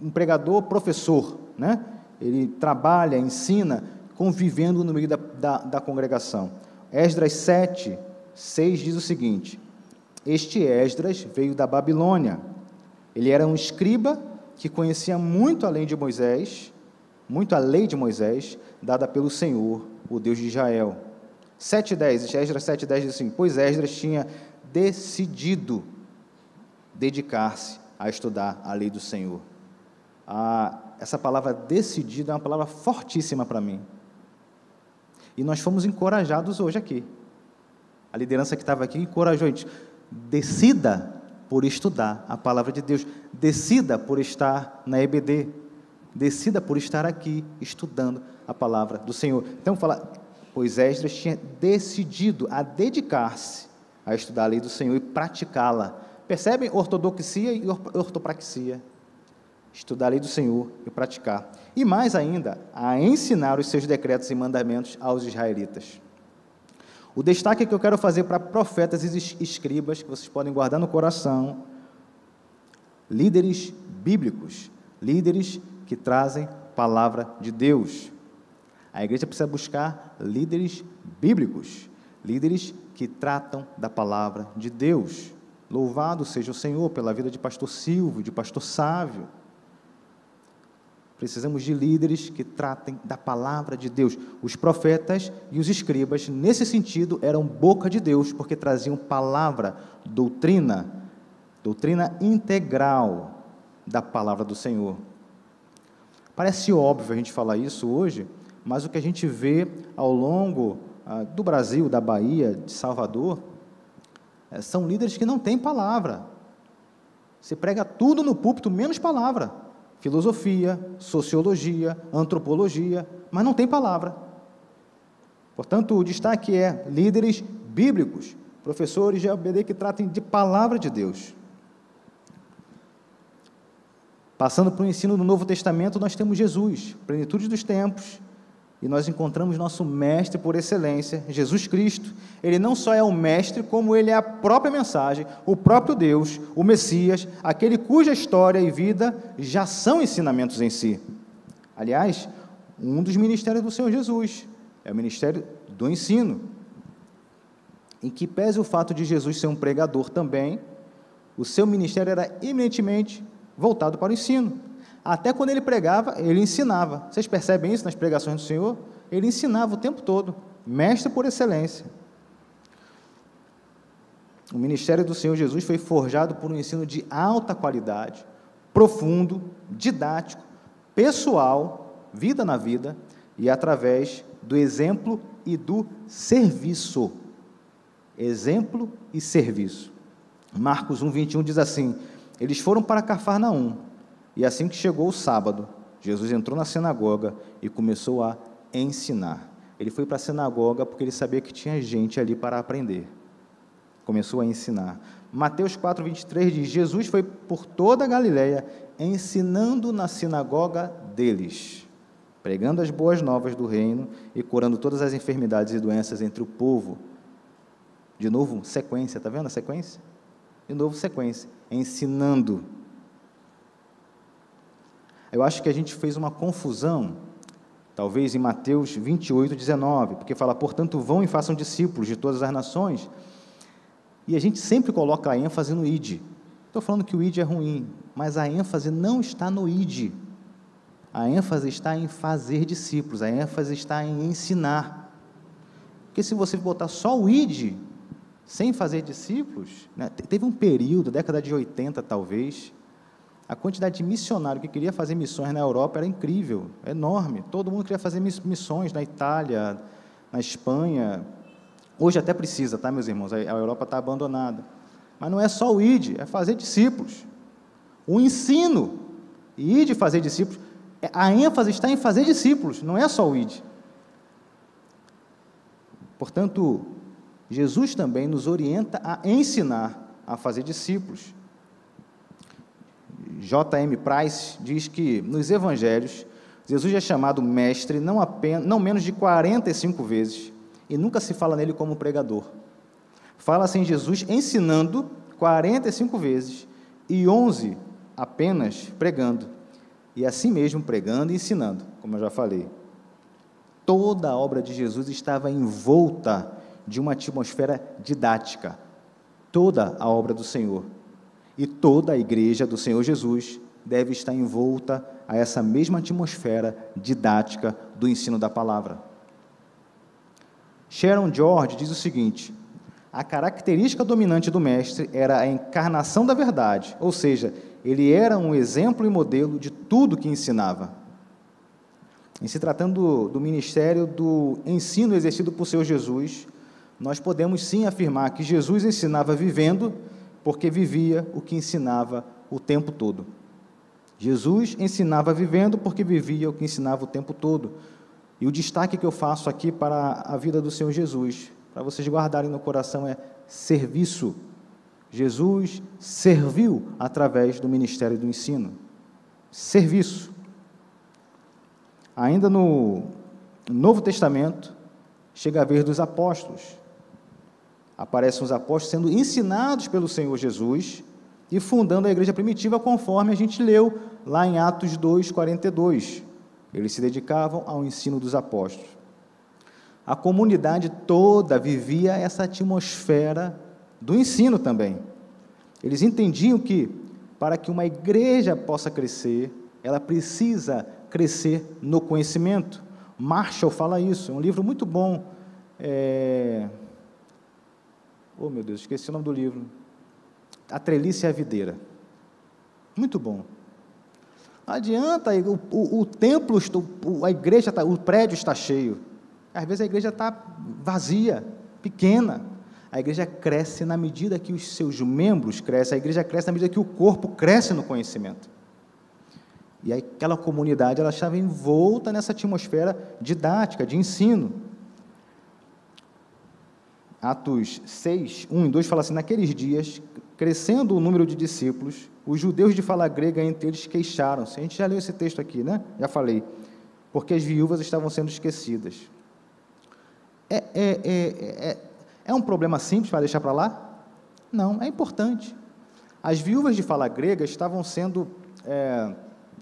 um pregador professor, né? Ele trabalha, ensina, convivendo no meio da, da, da congregação. Esdras 7, 6 diz o seguinte: Este Esdras veio da Babilônia. Ele era um escriba que conhecia muito a lei de Moisés, muito a lei de Moisés, dada pelo Senhor, o Deus de Israel. 7,10, Esdras 7,10 diz assim: Pois Esdras tinha decidido dedicar-se a estudar a lei do Senhor. Ah, essa palavra decidido é uma palavra fortíssima para mim. E nós fomos encorajados hoje aqui. A liderança que estava aqui encorajou a gente. Decida por estudar a palavra de Deus. Decida por estar na EBD. Decida por estar aqui estudando a palavra do Senhor. Então, fala, pois Esdras tinha decidido a dedicar-se a estudar a lei do Senhor e praticá-la. Percebem ortodoxia e ortopraxia? Estudar a lei do Senhor e praticar. E mais ainda, a ensinar os seus decretos e mandamentos aos israelitas. O destaque que eu quero fazer para profetas e escribas, que vocês podem guardar no coração, líderes bíblicos, líderes que trazem palavra de Deus. A igreja precisa buscar líderes bíblicos, líderes que tratam da palavra de Deus. Louvado seja o Senhor pela vida de pastor Silvio, de pastor Sávio. Precisamos de líderes que tratem da palavra de Deus. Os profetas e os escribas, nesse sentido, eram boca de Deus, porque traziam palavra, doutrina, doutrina integral da palavra do Senhor. Parece óbvio a gente falar isso hoje, mas o que a gente vê ao longo ah, do Brasil, da Bahia, de Salvador, é, são líderes que não têm palavra. Você prega tudo no púlpito, menos palavra. Filosofia, sociologia, antropologia, mas não tem palavra. Portanto, o destaque é líderes bíblicos, professores de ABD que tratem de palavra de Deus. Passando para o ensino do Novo Testamento, nós temos Jesus, plenitude dos tempos, e nós encontramos nosso mestre por excelência, Jesus Cristo. Ele não só é o mestre, como ele é a própria mensagem, o próprio Deus, o Messias, aquele cuja história e vida já são ensinamentos em si. Aliás, um dos ministérios do Senhor Jesus é o ministério do ensino. Em que pese o fato de Jesus ser um pregador também, o seu ministério era eminentemente voltado para o ensino. Até quando ele pregava, ele ensinava. Vocês percebem isso nas pregações do Senhor? Ele ensinava o tempo todo, mestre por excelência. O ministério do Senhor Jesus foi forjado por um ensino de alta qualidade, profundo, didático, pessoal, vida na vida, e através do exemplo e do serviço. Exemplo e serviço. Marcos 1, 21 diz assim: Eles foram para Cafarnaum e assim que chegou o sábado, Jesus entrou na sinagoga e começou a ensinar. Ele foi para a sinagoga porque ele sabia que tinha gente ali para aprender. Começou a ensinar. Mateus 4, 23 diz: Jesus foi por toda a Galiléia ensinando na sinagoga deles, pregando as boas novas do reino e curando todas as enfermidades e doenças entre o povo. De novo, sequência, está vendo a sequência? De novo, sequência, ensinando eu acho que a gente fez uma confusão, talvez em Mateus 28, 19, porque fala, portanto, vão e façam discípulos de todas as nações, e a gente sempre coloca a ênfase no id. Estou falando que o id é ruim, mas a ênfase não está no id. A ênfase está em fazer discípulos, a ênfase está em ensinar. Porque se você botar só o id, sem fazer discípulos, né, teve um período, década de 80 talvez, A quantidade de missionário que queria fazer missões na Europa era incrível, enorme. Todo mundo queria fazer missões na Itália, na Espanha. Hoje até precisa, tá, meus irmãos? A Europa está abandonada. Mas não é só o ID, é fazer discípulos. O ensino. E de fazer discípulos. A ênfase está em fazer discípulos, não é só o ID. Portanto, Jesus também nos orienta a ensinar a fazer discípulos. J.M. Price diz que nos evangelhos, Jesus é chamado mestre não, apenas, não menos de 45 vezes e nunca se fala nele como pregador. Fala-se em Jesus ensinando 45 vezes e 11 apenas pregando. E assim mesmo pregando e ensinando, como eu já falei. Toda a obra de Jesus estava envolta de uma atmosfera didática. Toda a obra do Senhor e toda a igreja do Senhor Jesus deve estar envolta a essa mesma atmosfera didática do ensino da palavra. Sharon George diz o seguinte: a característica dominante do mestre era a encarnação da verdade, ou seja, ele era um exemplo e modelo de tudo que ensinava. Em se tratando do, do ministério do ensino exercido por Senhor Jesus, nós podemos sim afirmar que Jesus ensinava vivendo porque vivia o que ensinava o tempo todo. Jesus ensinava vivendo porque vivia o que ensinava o tempo todo. E o destaque que eu faço aqui para a vida do Senhor Jesus, para vocês guardarem no coração, é serviço. Jesus serviu através do ministério do ensino. Serviço. Ainda no Novo Testamento, chega a ver dos apóstolos aparecem os apóstolos sendo ensinados pelo Senhor Jesus e fundando a igreja primitiva, conforme a gente leu lá em Atos 2, 42. Eles se dedicavam ao ensino dos apóstolos. A comunidade toda vivia essa atmosfera do ensino também. Eles entendiam que, para que uma igreja possa crescer, ela precisa crescer no conhecimento. Marshall fala isso, é um livro muito bom. É, Oh, meu Deus, esqueci o nome do livro. A Trelice e a Videira. Muito bom. Não adianta, o, o, o templo, a igreja, tá, o prédio está cheio. Às vezes a igreja está vazia, pequena. A igreja cresce na medida que os seus membros crescem, a igreja cresce na medida que o corpo cresce no conhecimento. E aquela comunidade ela estava envolta nessa atmosfera didática, de ensino. Atos 6, 1 e 2 fala assim: Naqueles dias, crescendo o número de discípulos, os judeus de fala grega entre eles queixaram-se. A gente já leu esse texto aqui, né? Já falei. Porque as viúvas estavam sendo esquecidas. É, é, é, é, é um problema simples para deixar para lá? Não, é importante. As viúvas de fala grega estavam sendo. É,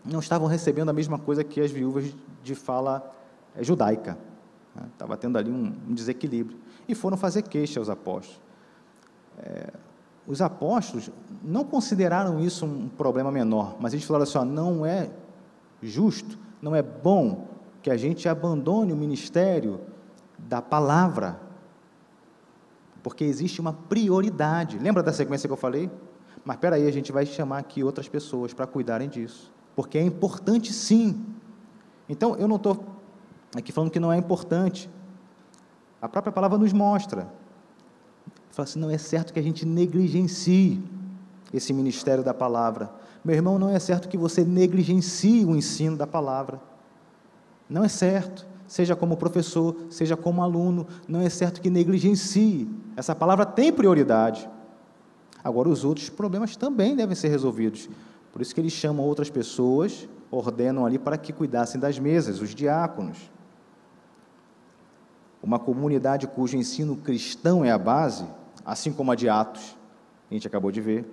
não estavam recebendo a mesma coisa que as viúvas de fala é, judaica. Estava tendo ali um, um desequilíbrio e foram fazer queixa aos apóstolos. É, os apóstolos não consideraram isso um problema menor, mas eles falaram assim: ó, não é justo, não é bom que a gente abandone o ministério da palavra, porque existe uma prioridade. Lembra da sequência que eu falei? Mas espera aí, a gente vai chamar aqui outras pessoas para cuidarem disso, porque é importante sim. Então, eu não estou aqui falando que não é importante, a própria palavra nos mostra. Fala assim: não é certo que a gente negligencie esse ministério da palavra. Meu irmão, não é certo que você negligencie o ensino da palavra. Não é certo. Seja como professor, seja como aluno, não é certo que negligencie. Essa palavra tem prioridade. Agora, os outros problemas também devem ser resolvidos. Por isso que eles chamam outras pessoas, ordenam ali para que cuidassem das mesas, os diáconos. Uma comunidade cujo ensino cristão é a base, assim como a de Atos, a gente acabou de ver,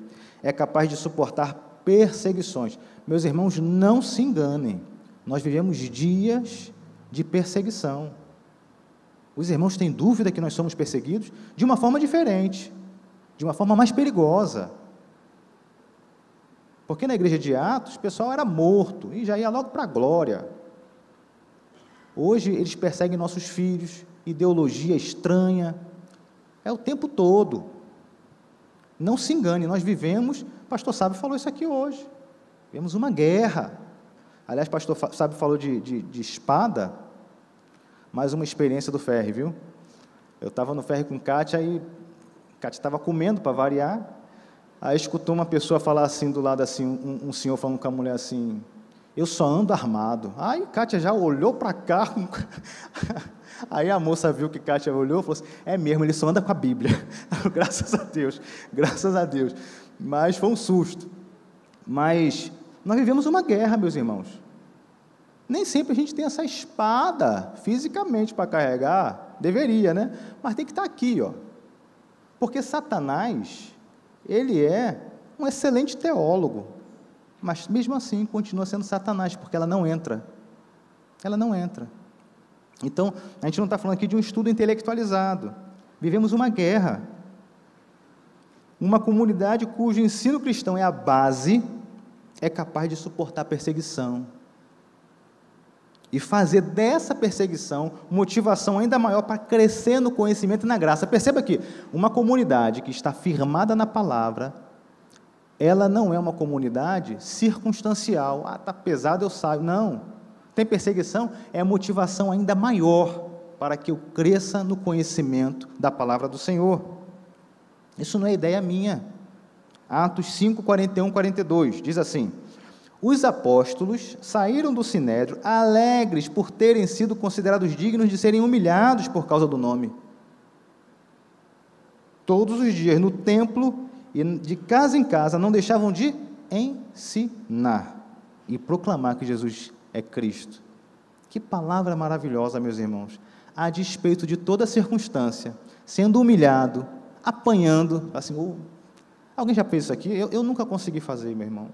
é capaz de suportar perseguições. Meus irmãos, não se enganem, nós vivemos dias de perseguição. Os irmãos têm dúvida que nós somos perseguidos de uma forma diferente, de uma forma mais perigosa. Porque na igreja de Atos, o pessoal era morto e já ia logo para a glória. Hoje eles perseguem nossos filhos, ideologia estranha. É o tempo todo. Não se engane, nós vivemos, pastor Sábio falou isso aqui hoje. Vemos uma guerra. Aliás, pastor sabe falou de, de, de espada, mais uma experiência do ferry, viu? Eu estava no ferry com Kátia e Kátia estava comendo para variar. Aí escutou uma pessoa falar assim do lado assim, um, um senhor falando com a mulher assim, eu só ando armado. Aí Kátia já olhou para cá. Aí a moça viu que Kátia olhou e falou assim: é mesmo, ele só anda com a Bíblia. graças a Deus, graças a Deus. Mas foi um susto. Mas nós vivemos uma guerra, meus irmãos. Nem sempre a gente tem essa espada fisicamente para carregar, deveria, né? Mas tem que estar aqui, ó. Porque Satanás, ele é um excelente teólogo, mas mesmo assim continua sendo Satanás, porque ela não entra. Ela não entra. Então, a gente não está falando aqui de um estudo intelectualizado. Vivemos uma guerra. Uma comunidade cujo ensino cristão é a base é capaz de suportar perseguição e fazer dessa perseguição motivação ainda maior para crescer no conhecimento e na graça. Perceba que uma comunidade que está firmada na palavra, ela não é uma comunidade circunstancial. Ah, está pesado, eu saio. Não. Tem perseguição, é motivação ainda maior para que eu cresça no conhecimento da palavra do Senhor. Isso não é ideia minha. Atos 5, 41, 42, diz assim: Os apóstolos saíram do sinédrio alegres por terem sido considerados dignos de serem humilhados por causa do nome. Todos os dias no templo e de casa em casa não deixavam de ensinar e proclamar que Jesus é Cristo. Que palavra maravilhosa, meus irmãos. A despeito de toda circunstância, sendo humilhado, apanhando, assim, oh, Alguém já fez isso aqui? Eu, eu nunca consegui fazer, meu irmão.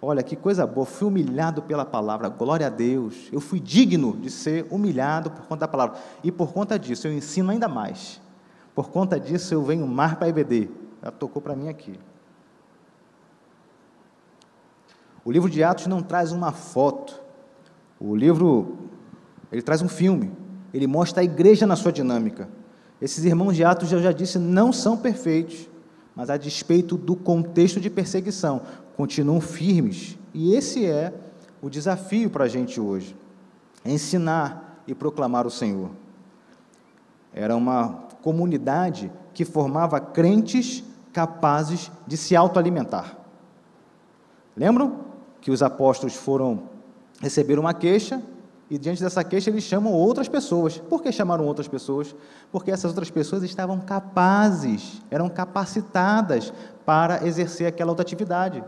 Olha que coisa boa, fui humilhado pela palavra, glória a Deus. Eu fui digno de ser humilhado por conta da palavra. E por conta disso eu ensino ainda mais. Por conta disso eu venho mar para EBD. Já tocou para mim aqui. O livro de Atos não traz uma foto. O livro, ele traz um filme. Ele mostra a igreja na sua dinâmica. Esses irmãos de Atos, eu já disse, não são perfeitos mas a despeito do contexto de perseguição, continuam firmes. E esse é o desafio para a gente hoje: ensinar e proclamar o Senhor. Era uma comunidade que formava crentes capazes de se autoalimentar. Lembram que os apóstolos foram receber uma queixa e diante dessa queixa eles chamam outras pessoas. Por que chamaram outras pessoas? Porque essas outras pessoas estavam capazes, eram capacitadas para exercer aquela outra atividade.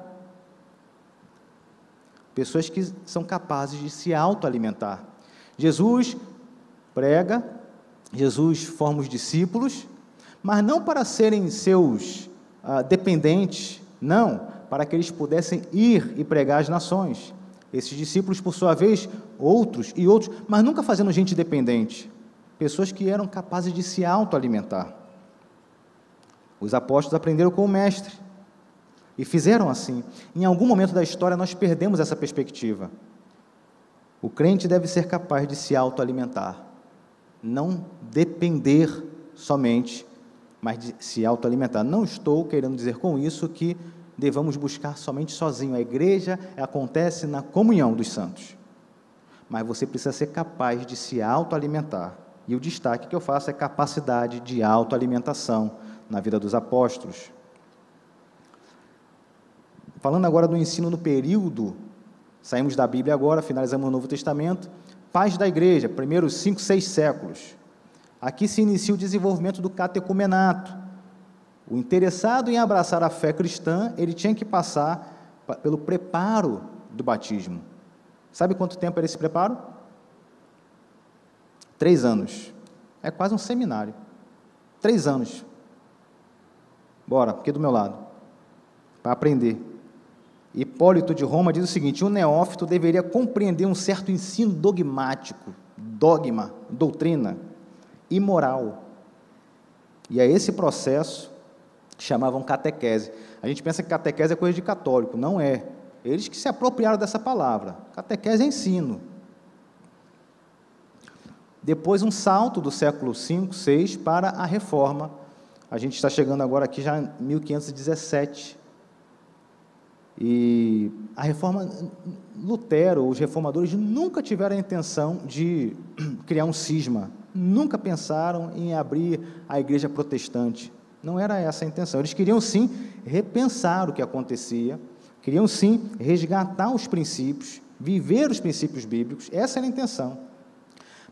Pessoas que são capazes de se autoalimentar. Jesus prega, Jesus forma os discípulos, mas não para serem seus ah, dependentes, não, para que eles pudessem ir e pregar às nações. Esses discípulos, por sua vez, outros e outros, mas nunca fazendo gente dependente. Pessoas que eram capazes de se autoalimentar. Os apóstolos aprenderam com o Mestre e fizeram assim. Em algum momento da história, nós perdemos essa perspectiva. O crente deve ser capaz de se autoalimentar, não depender somente, mas de se autoalimentar. Não estou querendo dizer com isso que devamos buscar somente sozinho. A igreja acontece na comunhão dos santos. Mas você precisa ser capaz de se autoalimentar. E o destaque que eu faço é capacidade de autoalimentação na vida dos apóstolos. Falando agora do ensino no período, saímos da Bíblia agora, finalizamos o Novo Testamento. Paz da igreja, primeiros cinco, seis séculos. Aqui se inicia o desenvolvimento do catecumenato, o interessado em abraçar a fé cristã, ele tinha que passar pelo preparo do batismo. Sabe quanto tempo era esse preparo? Três anos. É quase um seminário. Três anos. Bora, aqui do meu lado. Para aprender. Hipólito de Roma diz o seguinte: o neófito deveria compreender um certo ensino dogmático, dogma, doutrina, imoral. E é esse processo chamavam catequese. A gente pensa que catequese é coisa de católico, não é. Eles que se apropriaram dessa palavra. Catequese é ensino. Depois um salto do século V, VI para a reforma. A gente está chegando agora aqui já em 1517. E a reforma, Lutero, os reformadores nunca tiveram a intenção de criar um cisma, nunca pensaram em abrir a igreja protestante. Não era essa a intenção. Eles queriam sim repensar o que acontecia, queriam sim resgatar os princípios, viver os princípios bíblicos, essa era a intenção.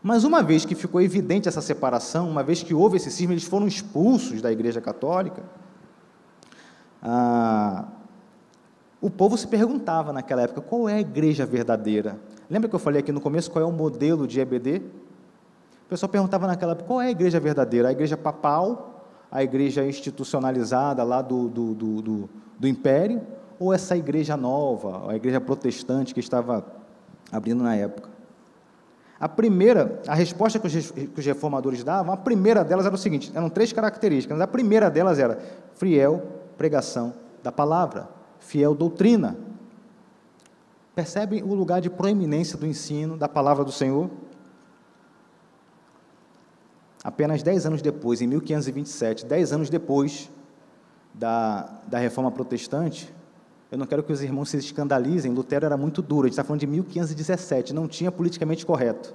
Mas uma vez que ficou evidente essa separação, uma vez que houve esse cisma, eles foram expulsos da Igreja Católica, ah, o povo se perguntava naquela época qual é a igreja verdadeira. Lembra que eu falei aqui no começo qual é o modelo de EBD? O pessoal perguntava naquela época qual é a igreja verdadeira? A igreja papal, a igreja institucionalizada lá do, do, do, do, do império, ou essa igreja nova, a igreja protestante que estava abrindo na época? A primeira, a resposta que os reformadores davam, a primeira delas era o seguinte: eram três características. A primeira delas era fiel pregação da palavra, fiel doutrina. Percebem o lugar de proeminência do ensino da palavra do Senhor? Apenas dez anos depois, em 1527, dez anos depois da, da reforma protestante, eu não quero que os irmãos se escandalizem, Lutero era muito duro, a gente está falando de 1517, não tinha politicamente correto.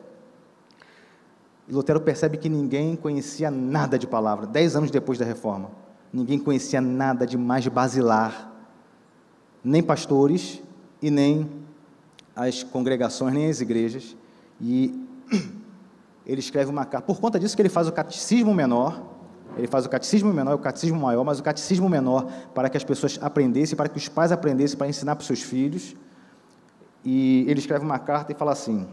E Lutero percebe que ninguém conhecia nada de palavra, dez anos depois da reforma. Ninguém conhecia nada de mais basilar, nem pastores e nem as congregações, nem as igrejas. E ele escreve uma carta. Por conta disso que ele faz o catecismo menor, ele faz o catecismo menor e o catecismo maior, mas o catecismo menor para que as pessoas aprendessem, para que os pais aprendessem, para ensinar para os seus filhos. E ele escreve uma carta e fala assim: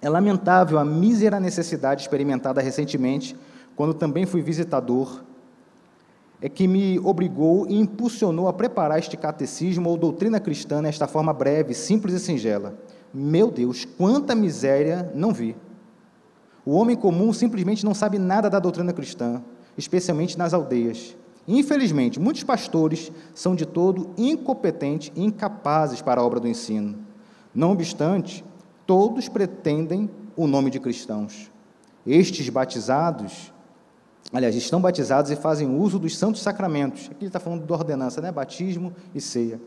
É lamentável a mísera necessidade experimentada recentemente, quando também fui visitador, é que me obrigou e impulsionou a preparar este catecismo ou doutrina cristã nesta forma breve, simples e singela. Meu Deus, quanta miséria não vi! O homem comum simplesmente não sabe nada da doutrina cristã especialmente nas aldeias. Infelizmente, muitos pastores são de todo incompetentes e incapazes para a obra do ensino. Não obstante, todos pretendem o nome de cristãos. Estes batizados, aliás, estão batizados e fazem uso dos santos sacramentos. Aqui ele está falando da ordenança, né? Batismo e ceia.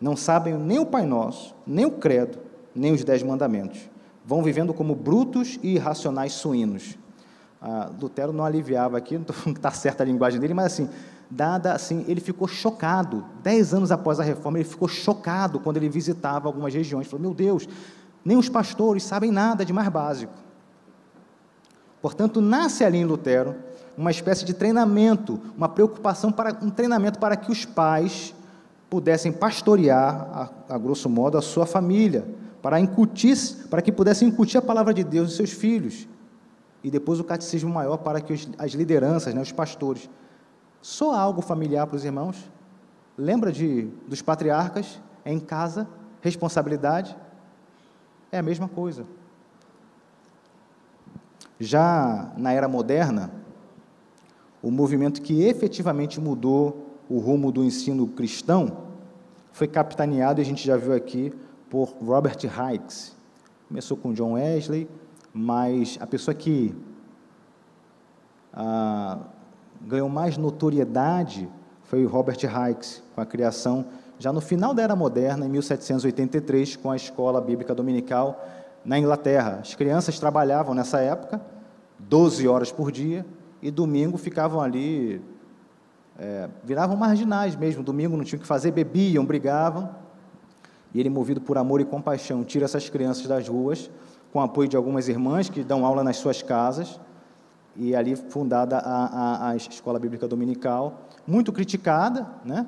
Não sabem nem o Pai Nosso, nem o Credo, nem os Dez Mandamentos. Vão vivendo como brutos e irracionais suínos. Ah, Lutero não aliviava aqui, não estou falando que está certa a linguagem dele, mas assim, dada assim, ele ficou chocado, dez anos após a reforma, ele ficou chocado quando ele visitava algumas regiões, falou, meu Deus, nem os pastores sabem nada de mais básico. Portanto, nasce ali em Lutero uma espécie de treinamento, uma preocupação para um treinamento para que os pais pudessem pastorear, a, a grosso modo, a sua família, para incutir, para que pudessem incutir a palavra de Deus em seus filhos e depois o catecismo maior para que as lideranças, né, os pastores. Só algo familiar para os irmãos? Lembra de, dos patriarcas? É em casa, responsabilidade? É a mesma coisa. Já na era moderna, o movimento que efetivamente mudou o rumo do ensino cristão foi capitaneado, e a gente já viu aqui, por Robert Hikes. Começou com John Wesley, mas a pessoa que ah, ganhou mais notoriedade foi Robert Hikes, com a criação, já no final da Era Moderna, em 1783, com a Escola Bíblica Dominical na Inglaterra. As crianças trabalhavam nessa época, 12 horas por dia, e domingo ficavam ali, é, viravam marginais mesmo. Domingo não tinham que fazer, bebiam, brigavam. E ele, movido por amor e compaixão, tira essas crianças das ruas com apoio de algumas irmãs que dão aula nas suas casas, e ali fundada a, a, a Escola Bíblica Dominical, muito criticada, né?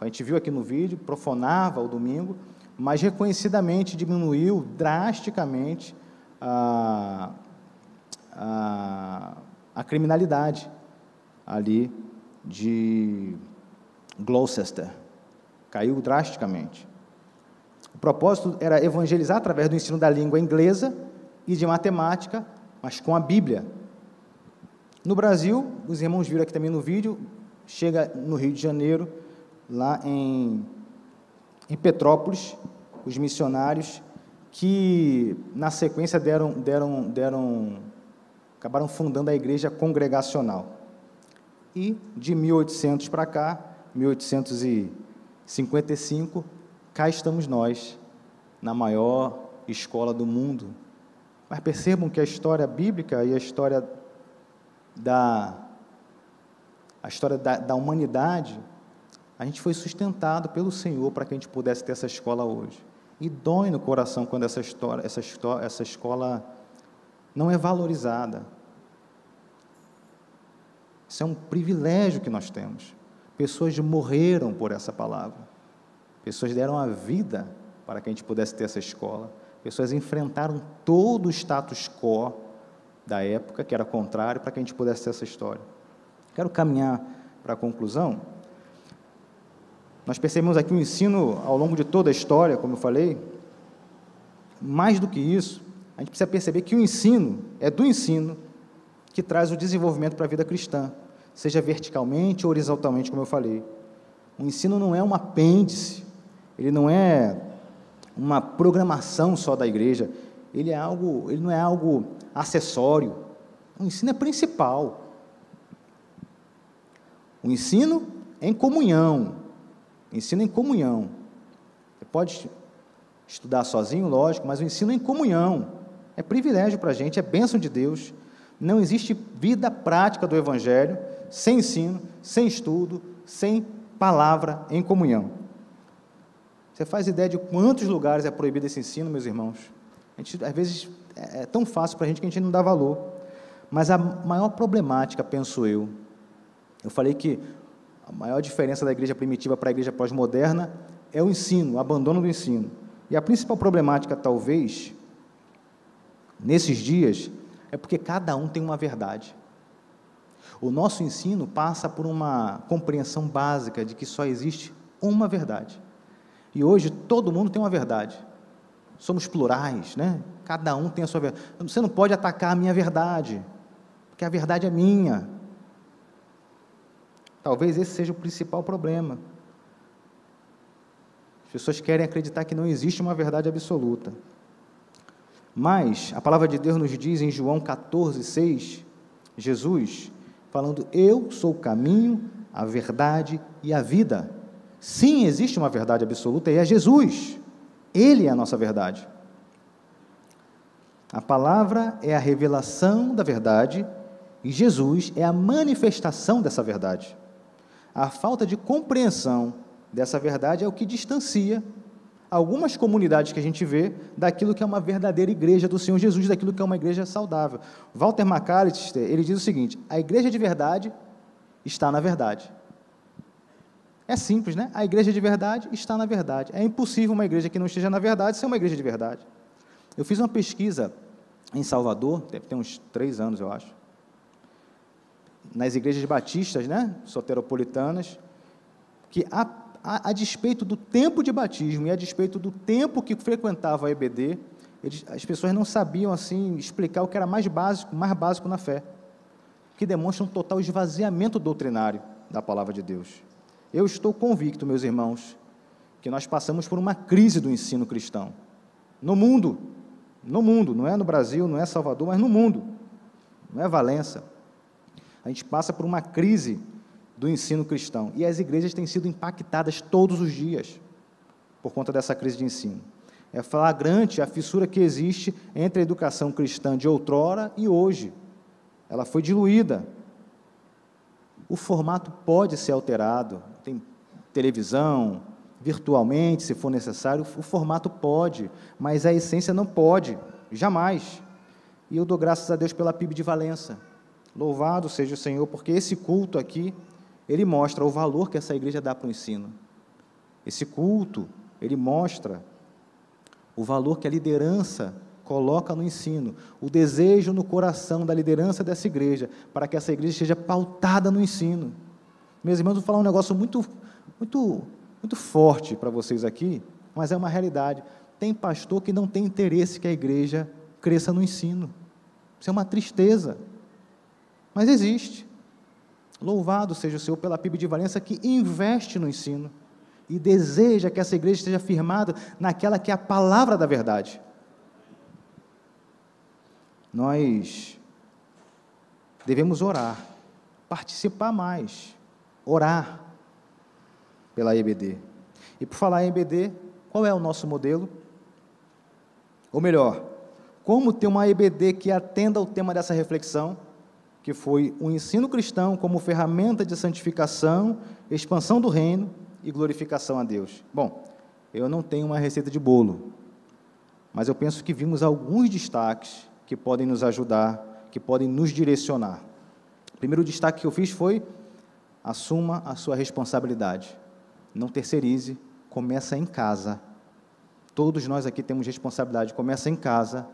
a gente viu aqui no vídeo, profanava o domingo, mas reconhecidamente diminuiu drasticamente a, a, a criminalidade ali de Gloucester. Caiu drasticamente propósito era evangelizar através do ensino da língua inglesa e de matemática, mas com a Bíblia. No Brasil, os irmãos viram aqui também no vídeo, chega no Rio de Janeiro, lá em, em Petrópolis, os missionários que na sequência deram, deram, deram, acabaram fundando a igreja congregacional. E de 1800 para cá, 1800 e 55, cá estamos nós, na maior escola do mundo. Mas percebam que a história bíblica e a história da a história da, da humanidade, a gente foi sustentado pelo Senhor para que a gente pudesse ter essa escola hoje. E dói no coração quando essa história, essa, história, essa escola não é valorizada. Isso é um privilégio que nós temos. Pessoas morreram por essa palavra. Pessoas deram a vida para que a gente pudesse ter essa escola. Pessoas enfrentaram todo o status quo da época, que era contrário, para que a gente pudesse ter essa história. Quero caminhar para a conclusão. Nós percebemos aqui um ensino ao longo de toda a história, como eu falei. Mais do que isso, a gente precisa perceber que o ensino é do ensino que traz o desenvolvimento para a vida cristã, seja verticalmente ou horizontalmente, como eu falei. O ensino não é um apêndice, ele não é uma programação só da igreja, ele é algo, ele não é algo acessório. O ensino é principal. O ensino é em comunhão. Ensino em comunhão. Você pode estudar sozinho, lógico, mas o ensino é em comunhão. É privilégio para a gente, é bênção de Deus. Não existe vida prática do Evangelho sem ensino, sem estudo, sem palavra em comunhão. Você faz ideia de quantos lugares é proibido esse ensino, meus irmãos? A gente, às vezes, é, é tão fácil para a gente que a gente não dá valor. Mas a maior problemática, penso eu, eu falei que a maior diferença da igreja primitiva para a igreja pós-moderna é o ensino, o abandono do ensino. E a principal problemática, talvez, nesses dias, é porque cada um tem uma verdade. O nosso ensino passa por uma compreensão básica de que só existe uma verdade. E hoje todo mundo tem uma verdade. Somos plurais, né? Cada um tem a sua verdade. Você não pode atacar a minha verdade, porque a verdade é minha. Talvez esse seja o principal problema. As pessoas querem acreditar que não existe uma verdade absoluta. Mas a palavra de Deus nos diz em João 14, 6, Jesus falando: Eu sou o caminho, a verdade e a vida. Sim, existe uma verdade absoluta e é Jesus. Ele é a nossa verdade. A palavra é a revelação da verdade e Jesus é a manifestação dessa verdade. A falta de compreensão dessa verdade é o que distancia algumas comunidades que a gente vê daquilo que é uma verdadeira igreja do Senhor Jesus, daquilo que é uma igreja saudável. Walter McAllister, ele diz o seguinte: a igreja de verdade está na verdade. É simples, né? A igreja de verdade está na verdade. É impossível uma igreja que não esteja na verdade ser uma igreja de verdade. Eu fiz uma pesquisa em Salvador, deve ter uns três anos, eu acho, nas igrejas batistas, né, soteropolitanas, que a, a, a, despeito do tempo de batismo e a despeito do tempo que frequentava a EBD, eles, as pessoas não sabiam assim explicar o que era mais básico, mais básico na fé, que demonstra um total esvaziamento doutrinário da palavra de Deus. Eu estou convicto, meus irmãos, que nós passamos por uma crise do ensino cristão no mundo, no mundo, não é no Brasil, não é Salvador, mas no mundo, não é Valença a gente passa por uma crise do ensino cristão. E as igrejas têm sido impactadas todos os dias por conta dessa crise de ensino. É flagrante a fissura que existe entre a educação cristã de outrora e hoje. Ela foi diluída. O formato pode ser alterado. Televisão, virtualmente, se for necessário, o formato pode, mas a essência não pode, jamais. E eu dou graças a Deus pela PIB de Valença, Louvado seja o Senhor, porque esse culto aqui, ele mostra o valor que essa igreja dá para o ensino. Esse culto, ele mostra o valor que a liderança coloca no ensino, o desejo no coração da liderança dessa igreja, para que essa igreja seja pautada no ensino. Meus irmãos, vou falar um negócio muito, muito, muito forte para vocês aqui, mas é uma realidade. Tem pastor que não tem interesse que a igreja cresça no ensino. Isso é uma tristeza. Mas existe. Louvado seja o Senhor pela PIB de Valença que investe no ensino e deseja que essa igreja esteja firmada naquela que é a palavra da verdade. Nós devemos orar, participar mais, orar pela EBD. E por falar em EBD, qual é o nosso modelo? Ou melhor, como ter uma EBD que atenda ao tema dessa reflexão, que foi o ensino cristão como ferramenta de santificação, expansão do reino e glorificação a Deus. Bom, eu não tenho uma receita de bolo, mas eu penso que vimos alguns destaques que podem nos ajudar, que podem nos direcionar. O primeiro destaque que eu fiz foi: assuma a sua responsabilidade. Não terceirize, começa em casa. Todos nós aqui temos responsabilidade, começa em casa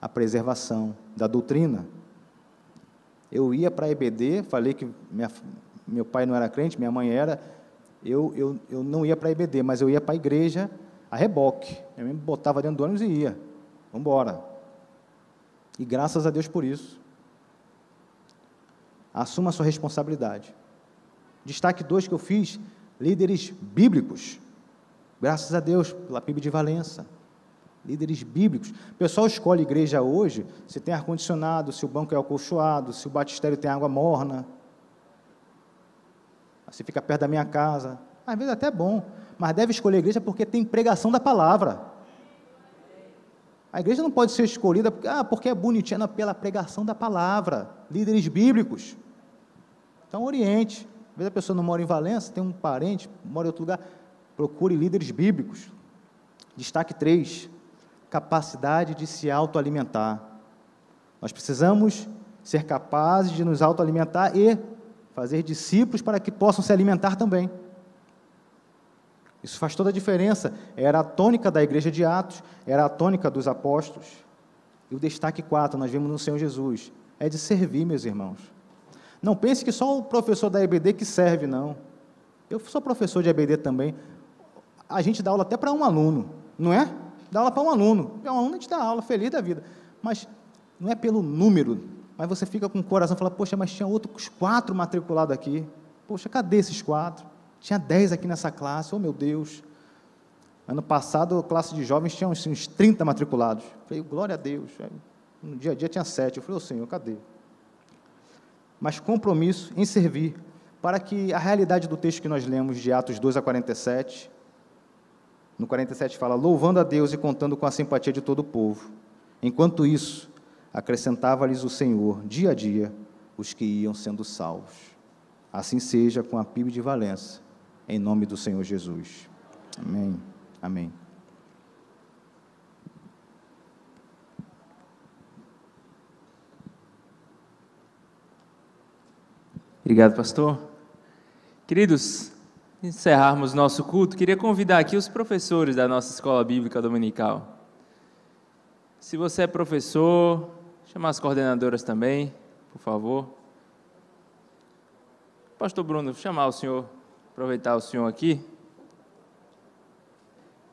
a preservação da doutrina. Eu ia para a EBD, falei que minha, meu pai não era crente, minha mãe era, eu, eu, eu não ia para a EBD, mas eu ia para a igreja a reboque. Eu me botava dentro do ônibus e ia. Vamos embora. E graças a Deus por isso. Assuma a sua responsabilidade. Destaque dois que eu fiz, líderes bíblicos. Graças a Deus pela PIB de Valença. Líderes bíblicos. O pessoal escolhe igreja hoje se tem ar-condicionado, se o banco é acolchoado, se o batistério tem água morna. Se fica perto da minha casa. Às vezes é até bom, mas deve escolher igreja porque tem pregação da palavra. A igreja não pode ser escolhida porque, ah, porque é bonitinha, pela pregação da palavra. Líderes bíblicos. Então, oriente. Às vezes a pessoa não mora em Valença, tem um parente, mora em outro lugar. Procure líderes bíblicos. Destaque 3. Capacidade de se autoalimentar. Nós precisamos ser capazes de nos autoalimentar e fazer discípulos para que possam se alimentar também. Isso faz toda a diferença. Era a tônica da igreja de Atos, era a tônica dos apóstolos. E o destaque 4, nós vemos no Senhor Jesus, é de servir, meus irmãos. Não pense que só o professor da EBD que serve, não. Eu sou professor de EBD também. A gente dá aula até para um aluno, não é? Dá aula para um aluno. É um aluno a gente dá aula, feliz da vida. Mas não é pelo número, mas você fica com o coração e fala, poxa, mas tinha outros quatro matriculados aqui. Poxa, cadê esses quatro? Tinha dez aqui nessa classe, oh meu Deus. Ano passado, a classe de jovens tinha uns, uns 30 matriculados. falei, glória a Deus. No dia a dia tinha sete. Eu falei, ô oh, Senhor, cadê? Mas compromisso em servir, para que a realidade do texto que nós lemos, de Atos 2 a 47, no 47 fala, louvando a Deus e contando com a simpatia de todo o povo. Enquanto isso, acrescentava-lhes o Senhor, dia a dia, os que iam sendo salvos. Assim seja com a PIB de Valença em nome do Senhor Jesus. Amém. Amém. Obrigado, pastor. Queridos, encerrarmos nosso culto, queria convidar aqui os professores da nossa escola bíblica dominical. Se você é professor, chamar as coordenadoras também, por favor. Pastor Bruno, chamar o senhor aproveitar o senhor aqui.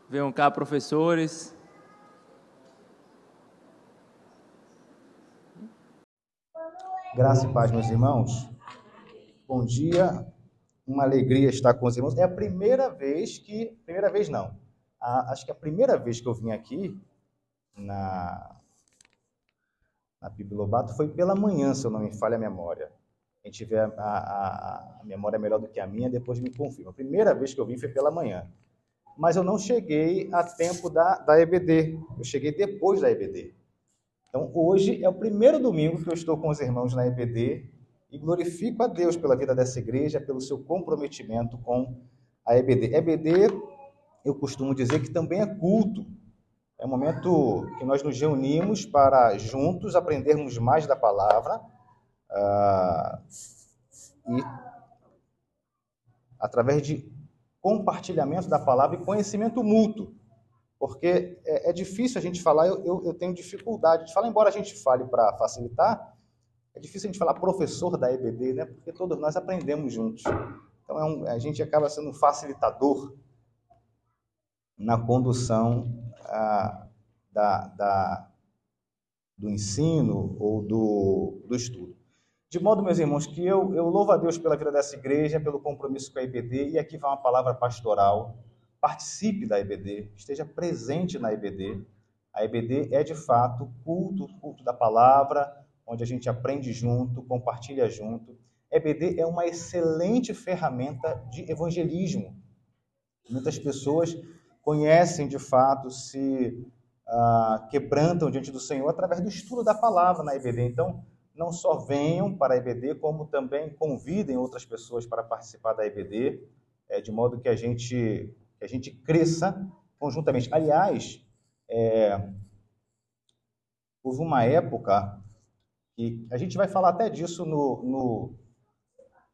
Venham cá, professores. Graça e paz, meus irmãos. Bom dia. Uma alegria estar com os irmãos. É a primeira vez que. Primeira vez não. A, acho que é a primeira vez que eu vim aqui na, na Biblilobato foi pela manhã, se eu não me falha a memória. Quem tiver a, a, a, memória melhor do que a minha, depois me confirma. A primeira vez que eu vim foi pela manhã. Mas eu não cheguei a tempo da, da EBD. Eu cheguei depois da EBD. Então, hoje é o primeiro domingo que eu estou com os irmãos na EBD e glorifico a Deus pela vida dessa igreja, pelo seu comprometimento com a EBD. EBD, eu costumo dizer que também é culto. É um momento que nós nos reunimos para juntos aprendermos mais da palavra ah, e através de compartilhamento da palavra e conhecimento mútuo. Porque é, é difícil a gente falar, eu, eu, eu, tenho dificuldade de falar, embora a gente fale para facilitar, é difícil a gente falar professor da EBD, né? porque todos nós aprendemos juntos. Então é um, a gente acaba sendo um facilitador na condução ah, da, da, do ensino ou do, do estudo. De modo, meus irmãos, que eu, eu louvo a Deus pela vida dessa igreja, pelo compromisso com a IBD, e aqui vai uma palavra pastoral. Participe da IBD, esteja presente na IBD. A IBD é, de fato, culto, culto da palavra, onde a gente aprende junto, compartilha junto. A IBD é uma excelente ferramenta de evangelismo. Muitas pessoas conhecem de fato, se ah, quebrantam diante do Senhor através do estudo da palavra na EBD. Então, não só venham para a EBD, como também convidem outras pessoas para participar da EBD, é, de modo que a gente, que a gente cresça conjuntamente. Aliás, é, houve uma época que a gente vai falar até disso no, no,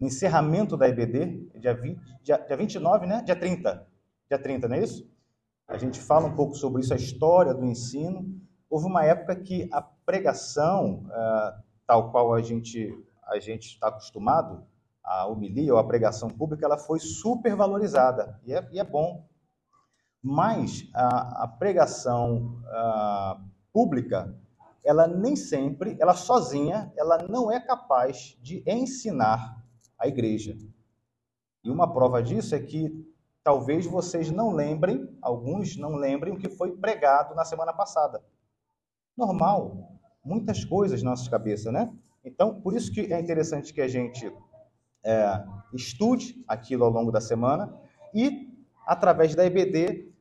encerramento da EBD, dia, 20, dia, dia 29, né? Dia 30. Dia 30, não é isso? A gente fala um pouco sobre isso, a história do ensino. Houve uma época que a pregação, uh, tal qual a gente a gente está acostumado, a homilia ou a pregação pública, ela foi super valorizada e é, e é bom. Mas a, a pregação uh, pública, ela nem sempre, ela sozinha, ela não é capaz de ensinar a igreja. E uma prova disso é que talvez vocês não lembrem, alguns não lembrem o que foi pregado na semana passada. Normal, muitas coisas na nossa cabeça, né? Então, por isso que é interessante que a gente é, estude aquilo ao longo da semana e, através da EBD,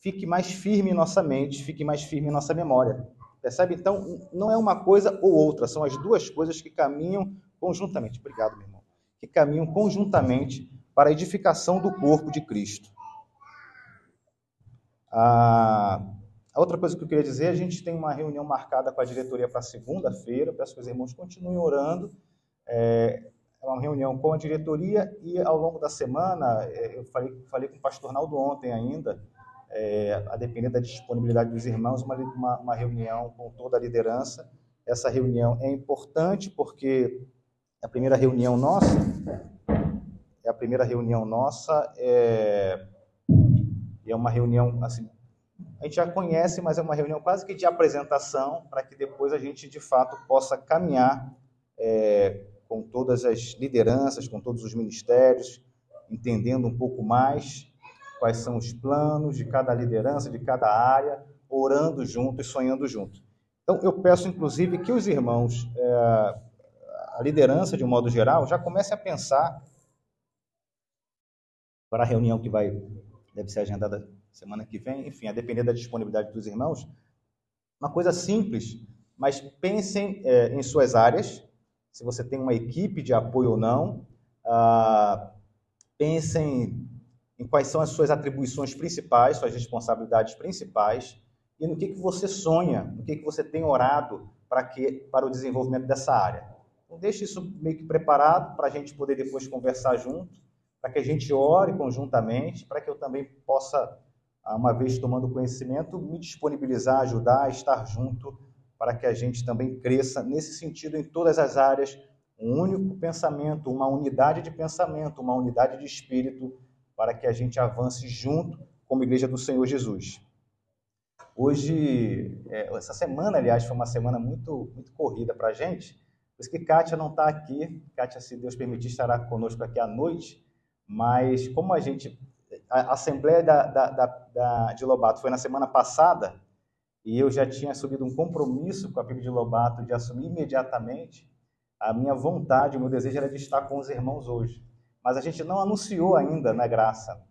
fique mais firme em nossa mente, fique mais firme em nossa memória. Percebe? Então, não é uma coisa ou outra, são as duas coisas que caminham conjuntamente. Obrigado, meu irmão. Que caminham conjuntamente para a edificação do corpo de Cristo. A, a outra coisa que eu queria dizer, a gente tem uma reunião marcada com a diretoria para segunda-feira, peço que os irmãos continuem orando. É, é uma reunião com a diretoria e ao longo da semana, é, eu falei, falei com o pastor Naldo ontem ainda, é, a depender da disponibilidade dos irmãos, uma, uma, uma reunião com toda a liderança. Essa reunião é importante porque a primeira reunião nossa é a primeira reunião nossa, é, é uma reunião, assim, a gente já conhece, mas é uma reunião quase que de apresentação, para que depois a gente, de fato, possa caminhar é, com todas as lideranças, com todos os ministérios, entendendo um pouco mais quais são os planos de cada liderança, de cada área, orando junto e sonhando junto. Então, eu peço, inclusive, que os irmãos, é, a liderança, de um modo geral, já comece a pensar para a reunião que vai deve ser agendada semana que vem, enfim, a depender da disponibilidade dos irmãos. Uma coisa simples, mas pensem é, em suas áreas, se você tem uma equipe de apoio ou não. Ah, pensem em quais são as suas atribuições principais, suas responsabilidades principais e no que, que você sonha, no que, que você tem orado para, que, para o desenvolvimento dessa área. Então, deixe isso meio que preparado para a gente poder depois conversar junto para que a gente ore conjuntamente, para que eu também possa, ah, uma vez tomando conhecimento, me disponibilizar, ajudar, estar junto, para que a gente também cresça nesse sentido em todas as áreas, um único pensamento, uma unidade de pensamento, uma unidade de espírito, para que a gente avance junto como Igreja do Senhor Jesus. Hoje, é, essa semana, aliás, foi uma semana muito, muito corrida para a gente, por isso que Kátia não está aqui. Kátia, se Deus permitir, estará conosco aqui à noite. Mas como a gente. A Assembleia da, da, da, da, de Lobato foi na semana passada, e eu já tinha assumido um compromisso com a PIB de Lobato de assumir imediatamente, a minha vontade, o meu desejo era de estar com os irmãos hoje. Mas a gente não anunciou ainda na graça.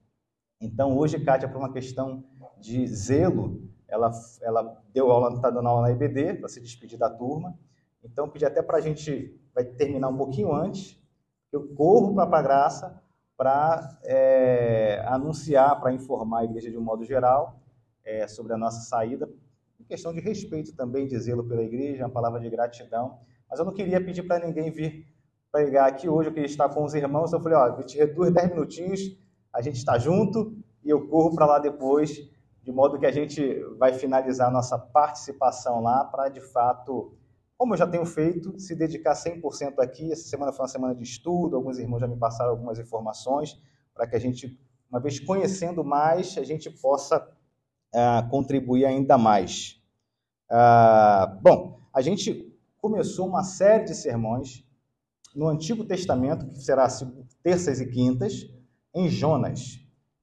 Então, hoje, Kátia, por uma questão de zelo, ela, ela deu aula, está dando aula na IBD, para se despedir da turma. Então, pedi até para a gente, vai terminar um pouquinho antes, eu corro para a graça, para é, anunciar, para informar a igreja de um modo geral é, sobre a nossa saída, em questão de respeito também, de zelo pela igreja, uma palavra de gratidão. Mas eu não queria pedir para ninguém vir pregar aqui hoje, eu queria estar com os irmãos. Eu falei: ó, eu te reduz 10 minutinhos, a gente está junto e eu corro para lá depois, de modo que a gente vai finalizar a nossa participação lá para de fato como eu já tenho feito, se dedicar 100% aqui. Essa semana foi uma semana de estudo, alguns irmãos já me passaram algumas informações para que a gente, uma vez conhecendo mais, a gente possa uh, contribuir ainda mais. Uh, bom, a gente começou uma série de sermões no Antigo Testamento, que será terças e quintas, em Jonas.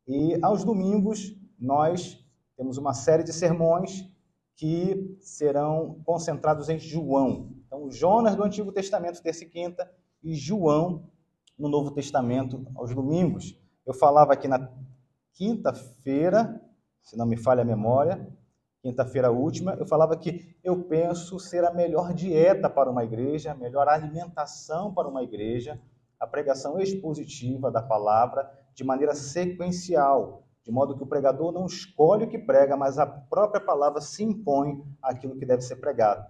E aos domingos nós temos uma série de sermões que serão concentrados em João. Então, Jonas do Antigo Testamento, terça e quinta, e João no Novo Testamento, aos domingos. Eu falava aqui na quinta-feira, se não me falha a memória, quinta-feira última, eu falava que eu penso ser a melhor dieta para uma igreja, a melhor alimentação para uma igreja, a pregação expositiva da palavra de maneira sequencial, de modo que o pregador não escolhe o que prega, mas a própria palavra se impõe àquilo que deve ser pregado.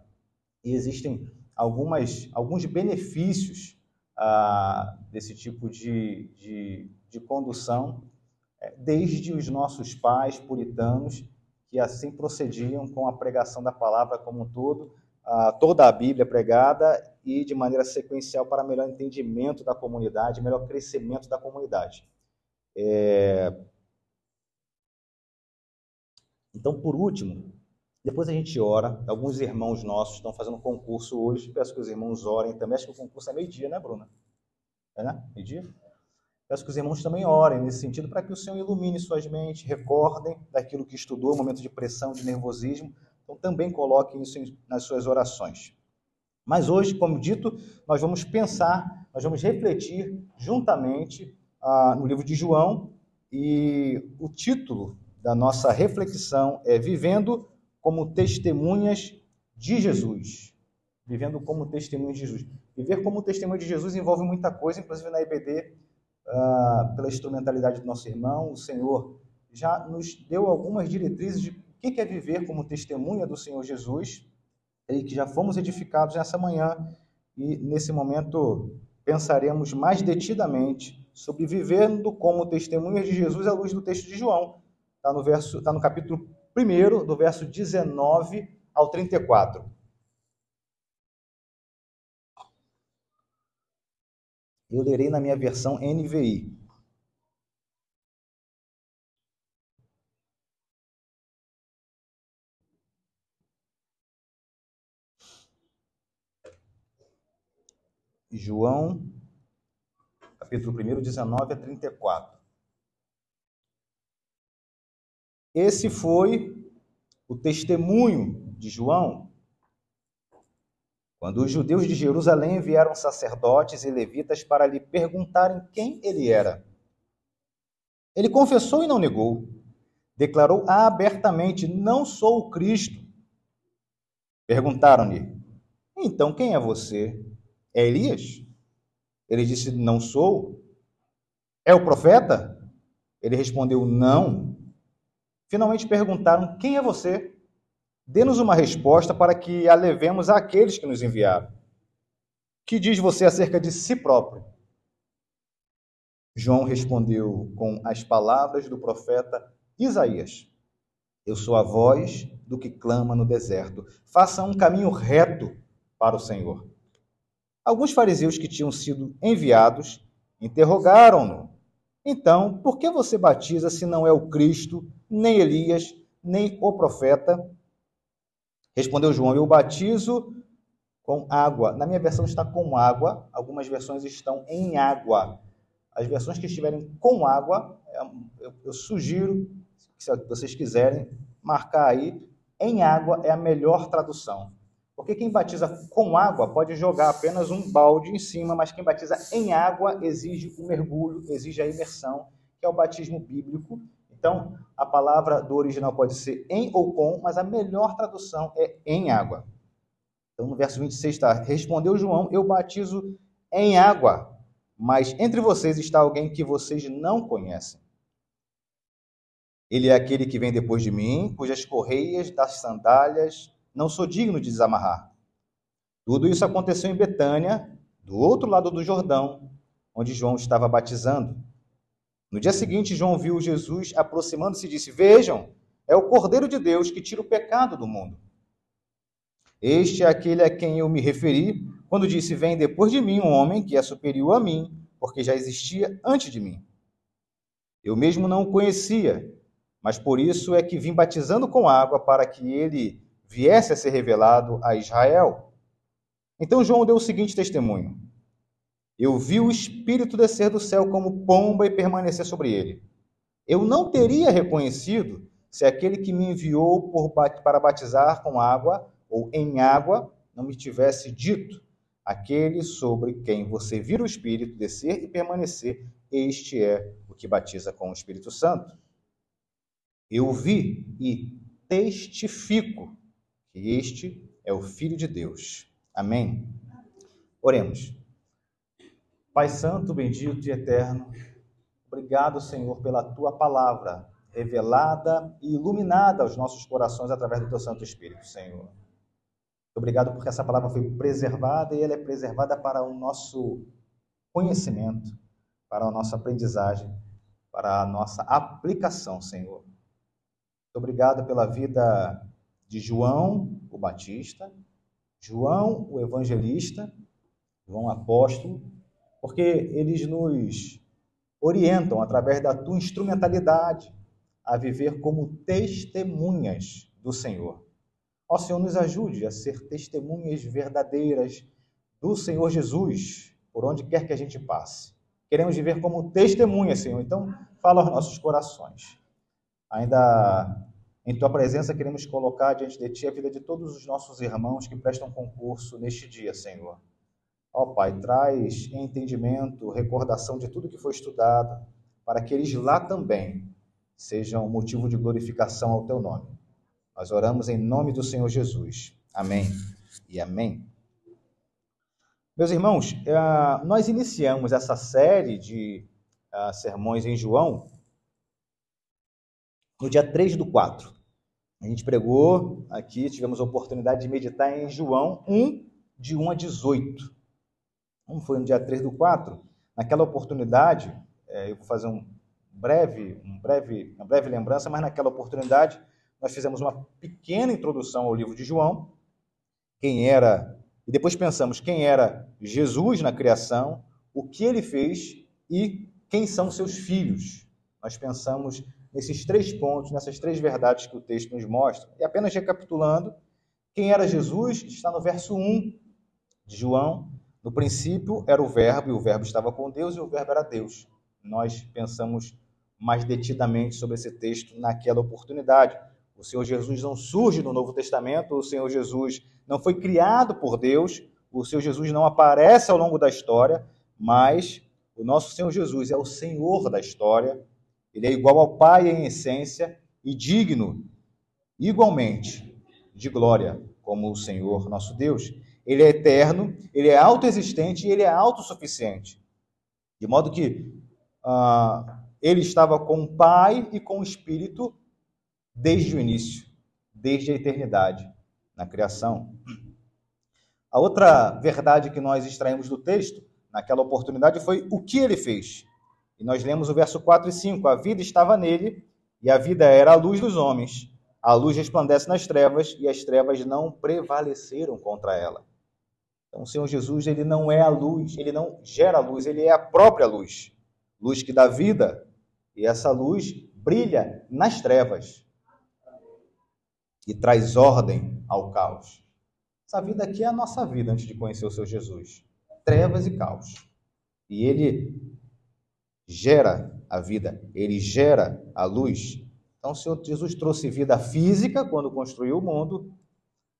E existem algumas, alguns benefícios ah, desse tipo de, de, de condução, eh, desde os nossos pais puritanos, que assim procediam com a pregação da palavra como um todo, toda a Bíblia pregada e de maneira sequencial para melhor entendimento da comunidade, melhor crescimento da comunidade. É, então, por último, depois a gente ora. Alguns irmãos nossos estão fazendo concurso hoje. Peço que os irmãos orem também. Acho que o concurso é meio-dia, né, Bruna? É, né? Meio-dia? Peço que os irmãos também orem nesse sentido para que o Senhor ilumine suas mentes, recordem daquilo que estudou, momento de pressão, de nervosismo. Então, também coloquem isso nas suas orações. Mas hoje, como dito, nós vamos pensar, nós vamos refletir juntamente ah, no livro de João e o título da nossa reflexão é Vivendo como Testemunhas de Jesus. Vivendo como testemunhas de Jesus. Viver como testemunha de Jesus envolve muita coisa, inclusive na IBD, ah, pela instrumentalidade do nosso irmão, o Senhor já nos deu algumas diretrizes de o que é viver como testemunha do Senhor Jesus, e que já fomos edificados nessa manhã, e nesse momento pensaremos mais detidamente sobre vivendo como testemunhas de Jesus à luz do texto de João, Está no, verso, tá no capítulo 1, do verso 19 ao 34. Eu lerei na minha versão NVI. João, capítulo 1, 19 a 34. Esse foi o testemunho de João. Quando os judeus de Jerusalém vieram sacerdotes e levitas para lhe perguntarem quem ele era. Ele confessou e não negou. Declarou abertamente: Não sou o Cristo. Perguntaram-lhe: Então quem é você? É Elias? Ele disse: Não sou. É o profeta? Ele respondeu: Não. Finalmente perguntaram: Quem é você? Dê-nos uma resposta para que a levemos àqueles que nos enviaram. Que diz você acerca de si próprio? João respondeu com as palavras do profeta Isaías: Eu sou a voz do que clama no deserto. Faça um caminho reto para o Senhor. Alguns fariseus que tinham sido enviados interrogaram-no então, por que você batiza se não é o Cristo, nem Elias, nem o profeta? Respondeu João: Eu batizo com água. Na minha versão está com água, algumas versões estão em água. As versões que estiverem com água, é, eu, sugiro, se vocês quiserem, marcar aí, em água é a melhor tradução. Porque quem batiza com água pode jogar apenas um balde em cima, mas quem batiza em água exige o mergulho, exige a imersão, que é o batismo bíblico. Então, a palavra do original pode ser em ou com, mas a melhor tradução é em água. Então, no verso 26 está: Respondeu João: Eu batizo em água, mas entre vocês está alguém que vocês não conhecem. Ele é aquele que vem depois de mim, cujas correias das sandálias não sou digno de desamarrar. Tudo isso aconteceu em Betânia, do outro lado do Jordão, onde João estava batizando. No dia seguinte, João viu Jesus aproximando-se e disse: Vejam, é o Cordeiro de Deus que tira o pecado do mundo. Este é aquele a quem eu me referi quando disse: Vem depois de mim um homem que é superior a mim, porque já existia antes de mim. Eu mesmo não o conhecia, mas por isso é que vim batizando com água para que ele viesse a ser revelado a Israel. Então João deu o seguinte testemunho: Eu vi o Espírito descer do céu como pomba e permanecer sobre ele. Eu não teria reconhecido se aquele que me enviou por, para batizar com água ou em água não me tivesse dito: Aquele sobre quem você vira o Espírito descer e permanecer, este é o que batiza com o Espírito Santo. Eu vi e testifico que este é o Filho de Deus. Amém? Oremos. Pai Santo, bendito e eterno, obrigado, Senhor, pela tua palavra revelada e iluminada aos nossos corações através do teu Santo Espírito, Senhor. Obrigado porque essa palavra foi preservada e ela é preservada para o nosso conhecimento, para a nossa aprendizagem, para a nossa aplicação, Senhor. Obrigado pela vida de João, o Batista, João, o evangelista, João apóstolo, porque eles nos orientam através da tua instrumentalidade a viver como testemunhas do Senhor. Ó Senhor, nos ajude a ser testemunhas verdadeiras do Senhor Jesus, por onde quer que a gente passe. Queremos viver como testemunhas, Senhor. Então, fala aos nossos corações. Ainda em tua presença, queremos colocar diante de ti a vida de todos os nossos irmãos que prestam concurso neste dia, Senhor. Ó Pai, traz entendimento, recordação de tudo que foi estudado, para que eles lá também sejam motivo de glorificação ao teu nome. Nós oramos em nome do Senhor Jesus. Amém e amém. Meus irmãos, eh, nós iniciamos essa série de eh, sermões em João no dia 3 do 4. A gente pregou aqui, tivemos a oportunidade de meditar em João 1, de 1 a 18. Como foi no dia 3 do 4? Naquela oportunidade, eh, eu vou fazer um breve, um breve, uma breve lembrança, mas naquela oportunidade nós fizemos uma pequena introdução ao livro de João, quem era, e depois pensamos quem era Jesus na criação, o que ele fez e quem são seus filhos. Nós pensamos nesses três pontos, nessas três verdades que o texto nos mostra. E apenas recapitulando, quem era Jesus está no verso 1 de João. No princípio era o Verbo, e o Verbo estava com Deus, e o Verbo era Deus. Nós pensamos mais detidamente sobre esse texto naquela oportunidade. O Senhor Jesus não surge no Novo Testamento, o Senhor Jesus não foi criado por Deus, o Senhor Jesus não aparece ao longo da história, mas o nosso Senhor Jesus é o Senhor da história, ele é igual ao Pai em essência e digno, igualmente, de glória, como o Senhor nosso Deus. Ele é eterno, ele é autoexistente e ele é autossuficiente. De modo que ah, ele estava com o Pai e com o Espírito desde o início, desde a eternidade, na criação. A outra verdade que nós extraímos do texto, naquela oportunidade, foi o que ele fez. E nós lemos o verso 4 e 5: A vida estava nele, e a vida era a luz dos homens. A luz resplandece nas trevas, e as trevas não prevaleceram contra ela. Então, o Senhor Jesus, ele não é a luz, ele não gera luz, ele é a própria luz. Luz que dá vida, e essa luz brilha nas trevas e traz ordem ao caos. Essa vida aqui é a nossa vida antes de conhecer o seu Jesus. Trevas e caos. E ele gera a vida, ele gera a luz. Então, o Senhor Jesus trouxe vida física quando construiu o mundo,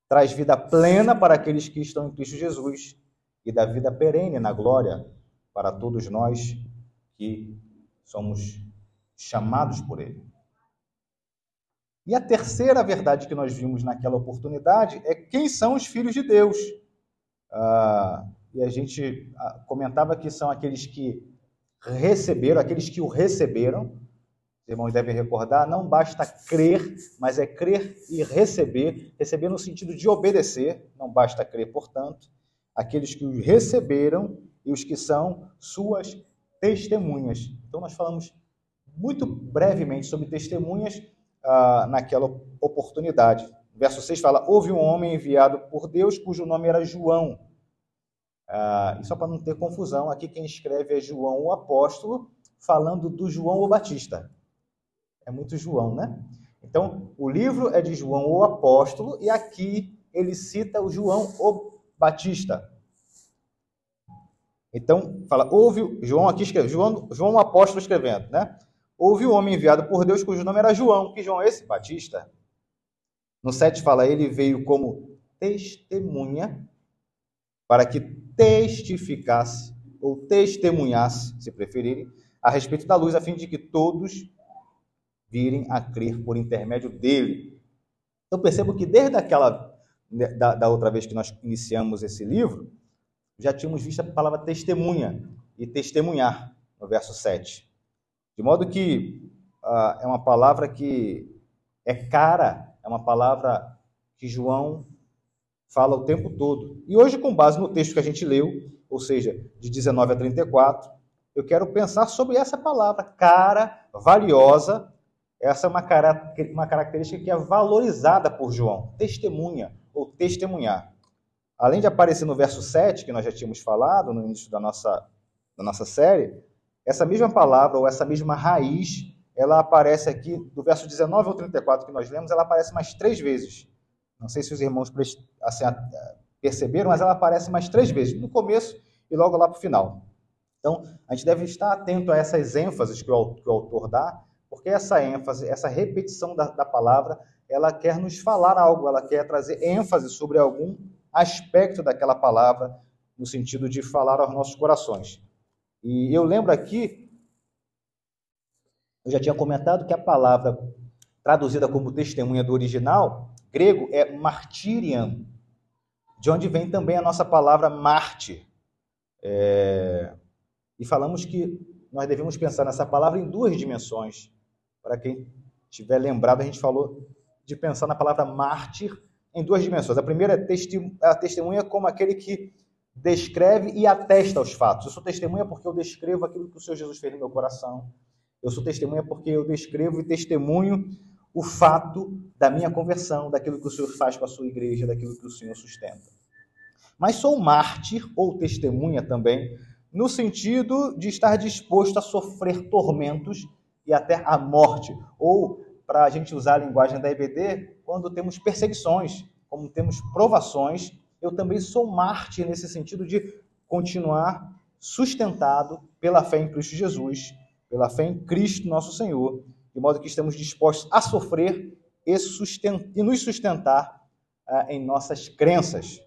traz vida plena para aqueles que estão em Cristo Jesus e dá vida perene na glória para todos nós que somos chamados por Ele. E a terceira verdade que nós vimos naquela oportunidade é quem são os filhos de Deus. Ah, e a gente ah, comentava que são aqueles que receberam, aqueles que o receberam. Os irmãos devem recordar, não basta crer, mas é crer e receber. Receber no sentido de obedecer, não basta crer, portanto. Aqueles que o receberam e os que são suas testemunhas. Então, nós falamos muito brevemente sobre testemunhas ah, naquela oportunidade. Verso 6 fala: Houve um homem enviado por Deus cujo nome era João. Ah, e só para não ter confusão, aqui quem escreve é João o apóstolo, falando do João o Batista. É muito João, né? Então, o livro é de João o apóstolo, e aqui ele cita o João o Batista. Então, fala, houve, João aqui escreve, João, João o apóstolo escrevendo, né? houve um homem enviado por Deus cujo nome era João. Que João é esse? Batista. No 7 fala, ele veio como testemunha para que testificasse ou testemunhasse, se preferirem, a respeito da luz, a fim de que todos virem a crer por intermédio dele. Então percebo que desde aquela da, da outra vez que nós iniciamos esse livro, já tínhamos visto a palavra testemunha e testemunhar no verso 7. De modo que uh, é uma palavra que é cara, é uma palavra que João fala o tempo todo. E hoje, com base no texto que a gente leu, ou seja, de 19 a 34, eu quero pensar sobre essa palavra, cara, valiosa. Essa é uma, uma característica que é valorizada por João, testemunha ou testemunhar. Além de aparecer no verso 7, que nós já tínhamos falado no início da nossa, da nossa série, essa mesma palavra ou essa mesma raiz, ela aparece aqui, do verso 19 ao 34 que nós lemos, ela aparece mais três vezes. Não sei se os irmãos assim, perceberam, mas ela aparece mais três vezes, no começo e logo lá para o final. Então, a gente deve estar atento a essas ênfases que o, que o autor dá, porque essa ênfase, essa repetição da, da palavra, ela quer nos falar algo, ela quer trazer ênfase sobre algum aspecto daquela palavra, no sentido de falar aos nossos corações. E eu lembro aqui, eu já tinha comentado que a palavra traduzida como testemunha do original, grego, é martirian, de onde vem também a nossa palavra mártir. É... E falamos que nós devemos pensar nessa palavra em duas dimensões. Para quem tiver lembrado, a gente falou de pensar na palavra mártir em duas dimensões. A primeira é a testemunha como aquele que descreve e atesta os fatos. Eu sou testemunha porque eu descrevo aquilo que o Senhor Jesus fez no meu coração. Eu sou testemunha porque eu descrevo e testemunho o fato da minha conversão, daquilo que o Senhor faz com a sua igreja, daquilo que o Senhor sustenta. Mas sou mártir ou testemunha também, no sentido de estar disposto a sofrer tormentos e até a morte, ou para a gente usar a linguagem da EBD, quando temos perseguições, como temos provações, eu também sou mártir nesse sentido de continuar sustentado pela fé em Cristo Jesus, pela fé em Cristo nosso Senhor, de modo que estamos dispostos a sofrer e, e nos sustentar uh, em nossas crenças.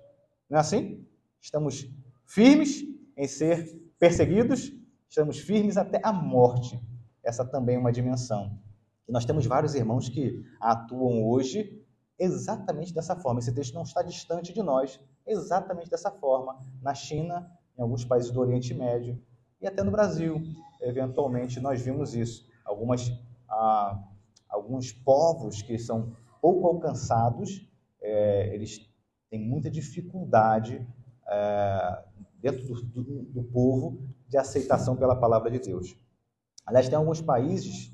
Não é assim? Estamos firmes em ser perseguidos, estamos firmes até a morte. Essa também é uma dimensão. E nós temos vários irmãos que atuam hoje exatamente dessa forma. Esse texto não está distante de nós, exatamente dessa forma. Na China, em alguns países do Oriente Médio e até no Brasil, eventualmente, nós vimos isso. Algumas a alguns povos que são pouco alcançados, é, eles têm muita dificuldade é, dentro do, do, do, povo de aceitação pela palavra de Deus. Aliás, tem alguns países,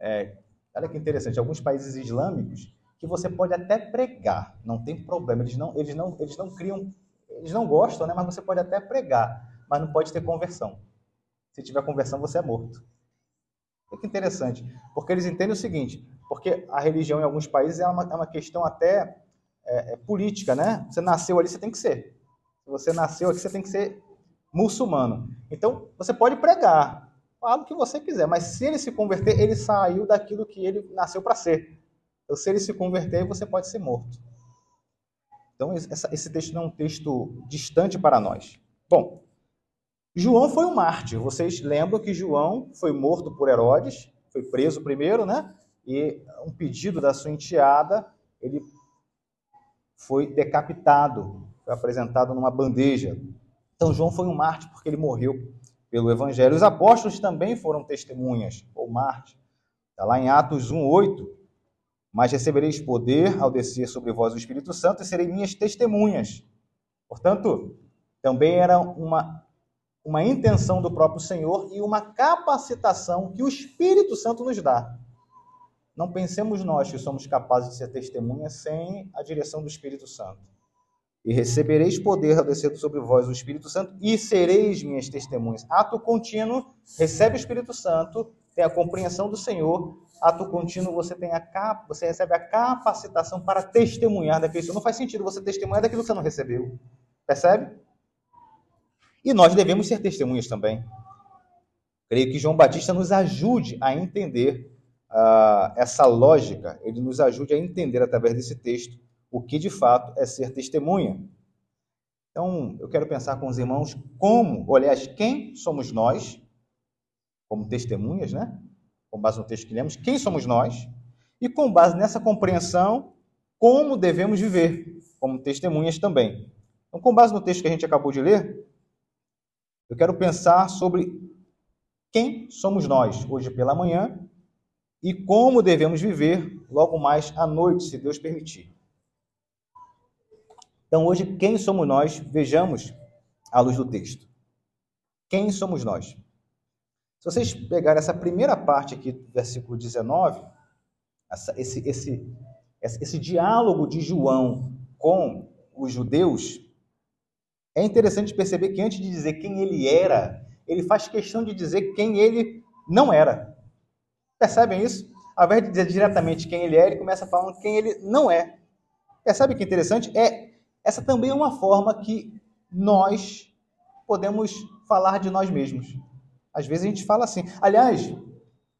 é, olha que interessante, alguns países islâmicos que você pode até pregar, não tem problema, eles não, eles não, eles não criam, eles não gostam, né? Mas você pode até pregar, mas não pode ter conversão. Se tiver conversão, você é morto. Olha que interessante, porque eles entendem o seguinte, porque a religião em alguns países é uma, é uma questão até é, é política, né? Você nasceu ali, você tem que ser. Se você nasceu aqui, você tem que ser muçulmano. Então, você pode pregar, fala o que você quiser, mas se ele se converter, ele saiu daquilo que ele nasceu para ser. Então, se ele se converter, você pode ser morto. Então, esse texto não é um texto distante para nós. Bom, João foi um mártir. Vocês lembram que João foi morto por Herodes, foi preso primeiro, né? E um pedido da sua enteada, ele foi decapitado, foi apresentado numa bandeja. Então João foi um mártir porque ele morreu pelo evangelho. Os apóstolos também foram testemunhas ou mártir. Está lá em Atos 1:8. Mas recebereis poder ao descer sobre vós o Espírito Santo e serei minhas testemunhas. Portanto, também era uma uma intenção do próprio Senhor e uma capacitação que o Espírito Santo nos dá. Não pensemos nós que somos capazes de ser testemunhas sem a direção do Espírito Santo. E recebereis poder ao descer sobre vós o Espírito Santo e sereis minhas testemunhas. Ato contínuo, recebe o Espírito Santo, tem a compreensão do Senhor. Ato contínuo, você tem a cap... você recebe a capacitação para testemunhar daquilo. Não faz sentido você testemunhar daquilo que você não recebeu. Percebe? E nós devemos ser testemunhas também. Creio que João Batista nos ajude a entender uh, essa lógica, ele nos ajude a entender através desse texto o que de fato é ser testemunha. Então, eu quero pensar com os irmãos como, aliás, quem somos nós, como testemunhas, né? com base no texto que lemos, quem somos nós, e com base nessa compreensão, como devemos viver, como testemunhas também. Então, com base no texto que a gente acabou de ler, eu quero pensar sobre quem somos nós hoje pela manhã e como devemos viver logo mais à noite, se Deus permitir. Então, hoje, quem somos nós? Vejamos à luz do texto. Quem somos nós? Se vocês pegarem essa primeira parte aqui do versículo 19, essa, esse, esse, esse, diálogo de João com os judeus, é interessante perceber que antes de dizer quem ele era, ele faz questão de dizer quem ele não era. Percebem isso? Ao invés de dizer diretamente quem ele é, ele começa falando quem ele não é. Percebe que interessante? É, essa também é uma forma que nós podemos falar de nós mesmos. Às vezes a gente fala assim. Aliás,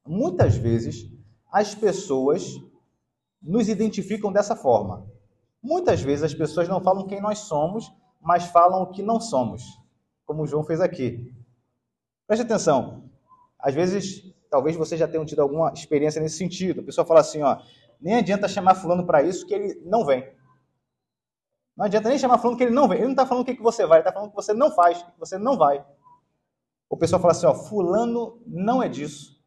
muitas vezes as pessoas nos identificam dessa forma. Muitas vezes as pessoas não falam quem nós somos, mas falam o que não somos, como o João fez aqui. Preste atenção. Às vezes, talvez você já tenha tido alguma experiência nesse sentido. A pessoa fala assim, ó, nem adianta chamar fulano para isso que ele não vem. Não adianta nem chamar fulano que ele não vem. Ele não está falando o que, que você vai, ele está falando que você não faz, que você não vai. O pessoal fala assim, ó, fulano não é disso.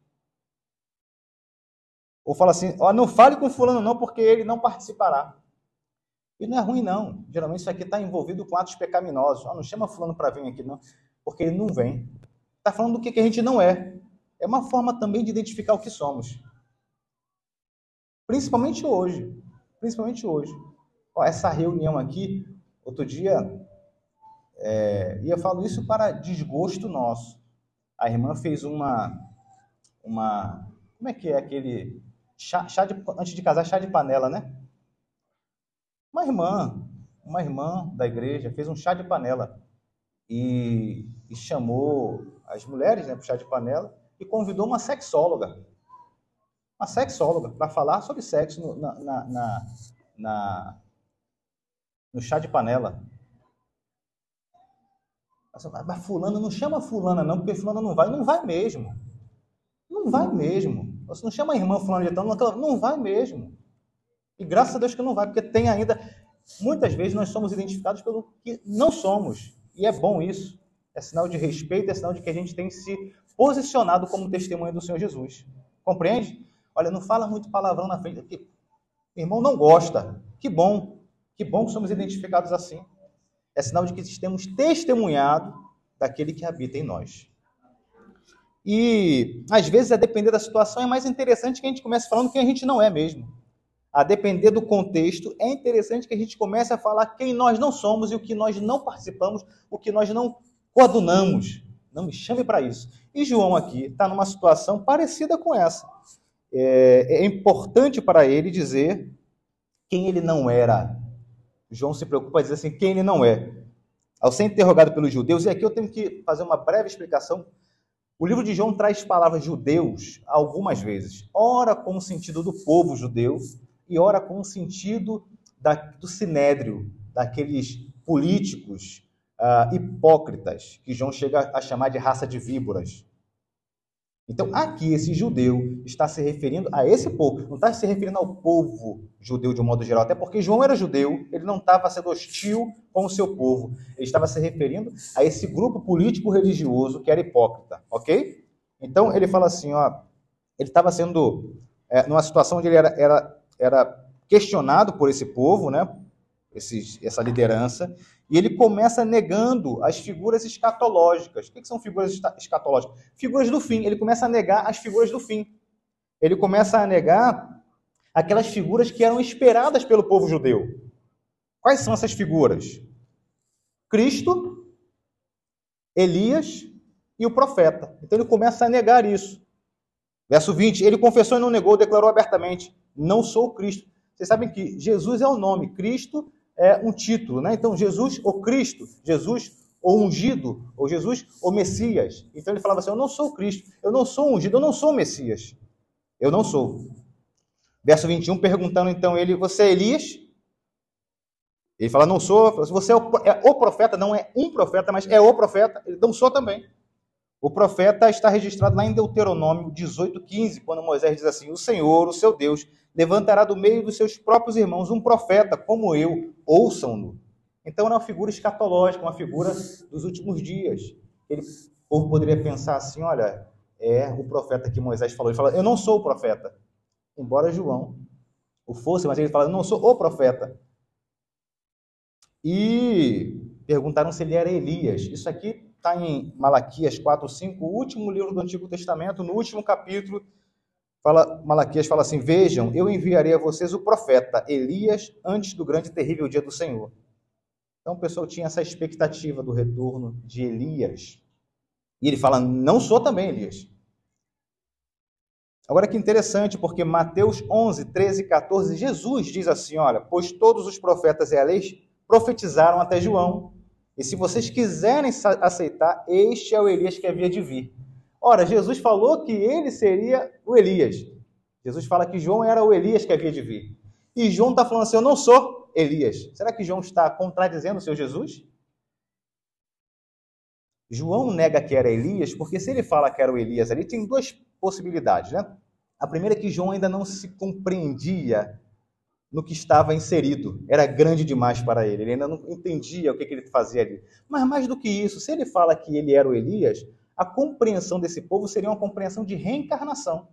Ou fala assim, ó, não fale com fulano não, porque ele não participará. E não é ruim, não. Geralmente isso aqui está envolvido com atos pecaminosos. Ó, não chama fulano para vir aqui, não, porque ele não vem. Está falando do que, que a gente não é. É uma forma também de identificar o que somos. Principalmente hoje. Principalmente hoje. Ó, essa reunião aqui, outro dia, é, e eu falo isso para desgosto nosso. A irmã fez uma, uma, como é que é aquele chá, chá de, antes de casar chá de panela, né? Uma irmã, uma irmã da igreja fez um chá de panela e, e chamou as mulheres, né, para chá de panela e convidou uma sexóloga, uma sexóloga para falar sobre sexo no, na, na, na, no chá de panela. Mas fulana, não chama fulana não, porque fulana não vai. Não vai mesmo. Não vai mesmo. Você não chama a irmã fulana de tal, não vai mesmo. E graças a Deus que não vai, porque tem ainda... Muitas vezes nós somos identificados pelo que não somos. E é bom isso. É sinal de respeito, é sinal de que a gente tem se posicionado como testemunha do Senhor Jesus. Compreende? Olha, não fala muito palavrão na frente, irmão não gosta. Que bom. Que bom que somos identificados assim é sinal de que temos testemunhado daquele que habita em nós. E, às vezes, a depender da situação, é mais interessante que a gente comece falando quem a gente não é mesmo. A depender do contexto, é interessante que a gente comece a falar quem nós não somos e o que nós não participamos, o que nós não coadunamos. Não me chame para isso. E João aqui está numa situação parecida com essa. É, é importante para ele dizer quem ele não era João se preocupa em dizer assim, quem ele não é. Ao ser interrogado pelos judeus, e aqui eu tenho que fazer uma breve explicação. O livro de João traz palavras judeus algumas vezes, ora com o sentido do povo judeu e ora com o sentido da, do sinédrio, daqueles políticos uh, hipócritas que João chega a chamar de raça de víboras. Então, aqui, esse judeu está se referindo a esse povo, não está se referindo ao povo judeu de um modo geral, até porque João era judeu, ele não estava sendo hostil com o seu povo, ele estava se referindo a esse grupo político-religioso que era hipócrita, ok? Então, ele fala assim, ó, ele estava sendo, é, numa situação onde ele era, era, era questionado por esse povo, né, esse, essa liderança, e ele começa negando as figuras escatológicas. O que são figuras escatológicas? Figuras do fim. Ele começa a negar as figuras do fim. Ele começa a negar aquelas figuras que eram esperadas pelo povo judeu. Quais são essas figuras? Cristo, Elias e o profeta. Então ele começa a negar isso. Verso 20: Ele confessou e não negou, declarou abertamente: Não sou Cristo. Vocês sabem que Jesus é o nome, Cristo é um título, né? Então, Jesus o Cristo, Jesus o ungido, ou Jesus o Messias. Então ele falava assim: Eu não sou o Cristo, eu não sou o ungido, eu não sou o Messias. Eu não sou. Verso 21, perguntando então ele: Você é Elias? Ele fala: Não sou. Você é o, é o profeta, não é um profeta, mas é o profeta. Ele não sou também. O profeta está registrado lá em Deuteronômio 18:15, quando Moisés diz assim: "O Senhor, o seu Deus, levantará do meio dos seus próprios irmãos um profeta como eu, ouçam-no." Então era uma figura escatológica, uma figura dos últimos dias. Ele, o povo poderia pensar assim, olha, é o profeta que Moisés falou. Ele fala, eu não sou o profeta. Embora João o fosse, mas ele fala, eu não sou o profeta. E perguntaram se ele era Elias. Isso aqui está em Malaquias 4, 5, o último livro do Antigo Testamento, no último capítulo, fala, Malaquias fala assim: Vejam, eu enviarei a vocês o profeta Elias antes do grande e terrível dia do Senhor. Então o pessoal tinha essa expectativa do retorno de Elias. E ele fala: Não sou também Elias. Agora que interessante, porque Mateus 11, 13 e 14, Jesus diz assim: Olha, pois todos os profetas e a lei profetizaram até João. E se vocês quiserem aceitar, este é o Elias que havia de vir. Ora, Jesus falou que ele seria o Elias. Jesus fala que João era o Elias que havia de vir. E João está falando assim: Eu não sou Elias. Será que João está contradizendo o seu Jesus? João nega que era Elias, porque se ele fala que era o Elias ali, tem duas possibilidades, né? A primeira é que João ainda não se compreendia no que estava inserido. Era grande demais para ele. Ele ainda não entendia o que, ele fazia ali. Mas mais do que isso, se ele fala que ele era o Elias, a compreensão desse povo seria uma compreensão de reencarnação.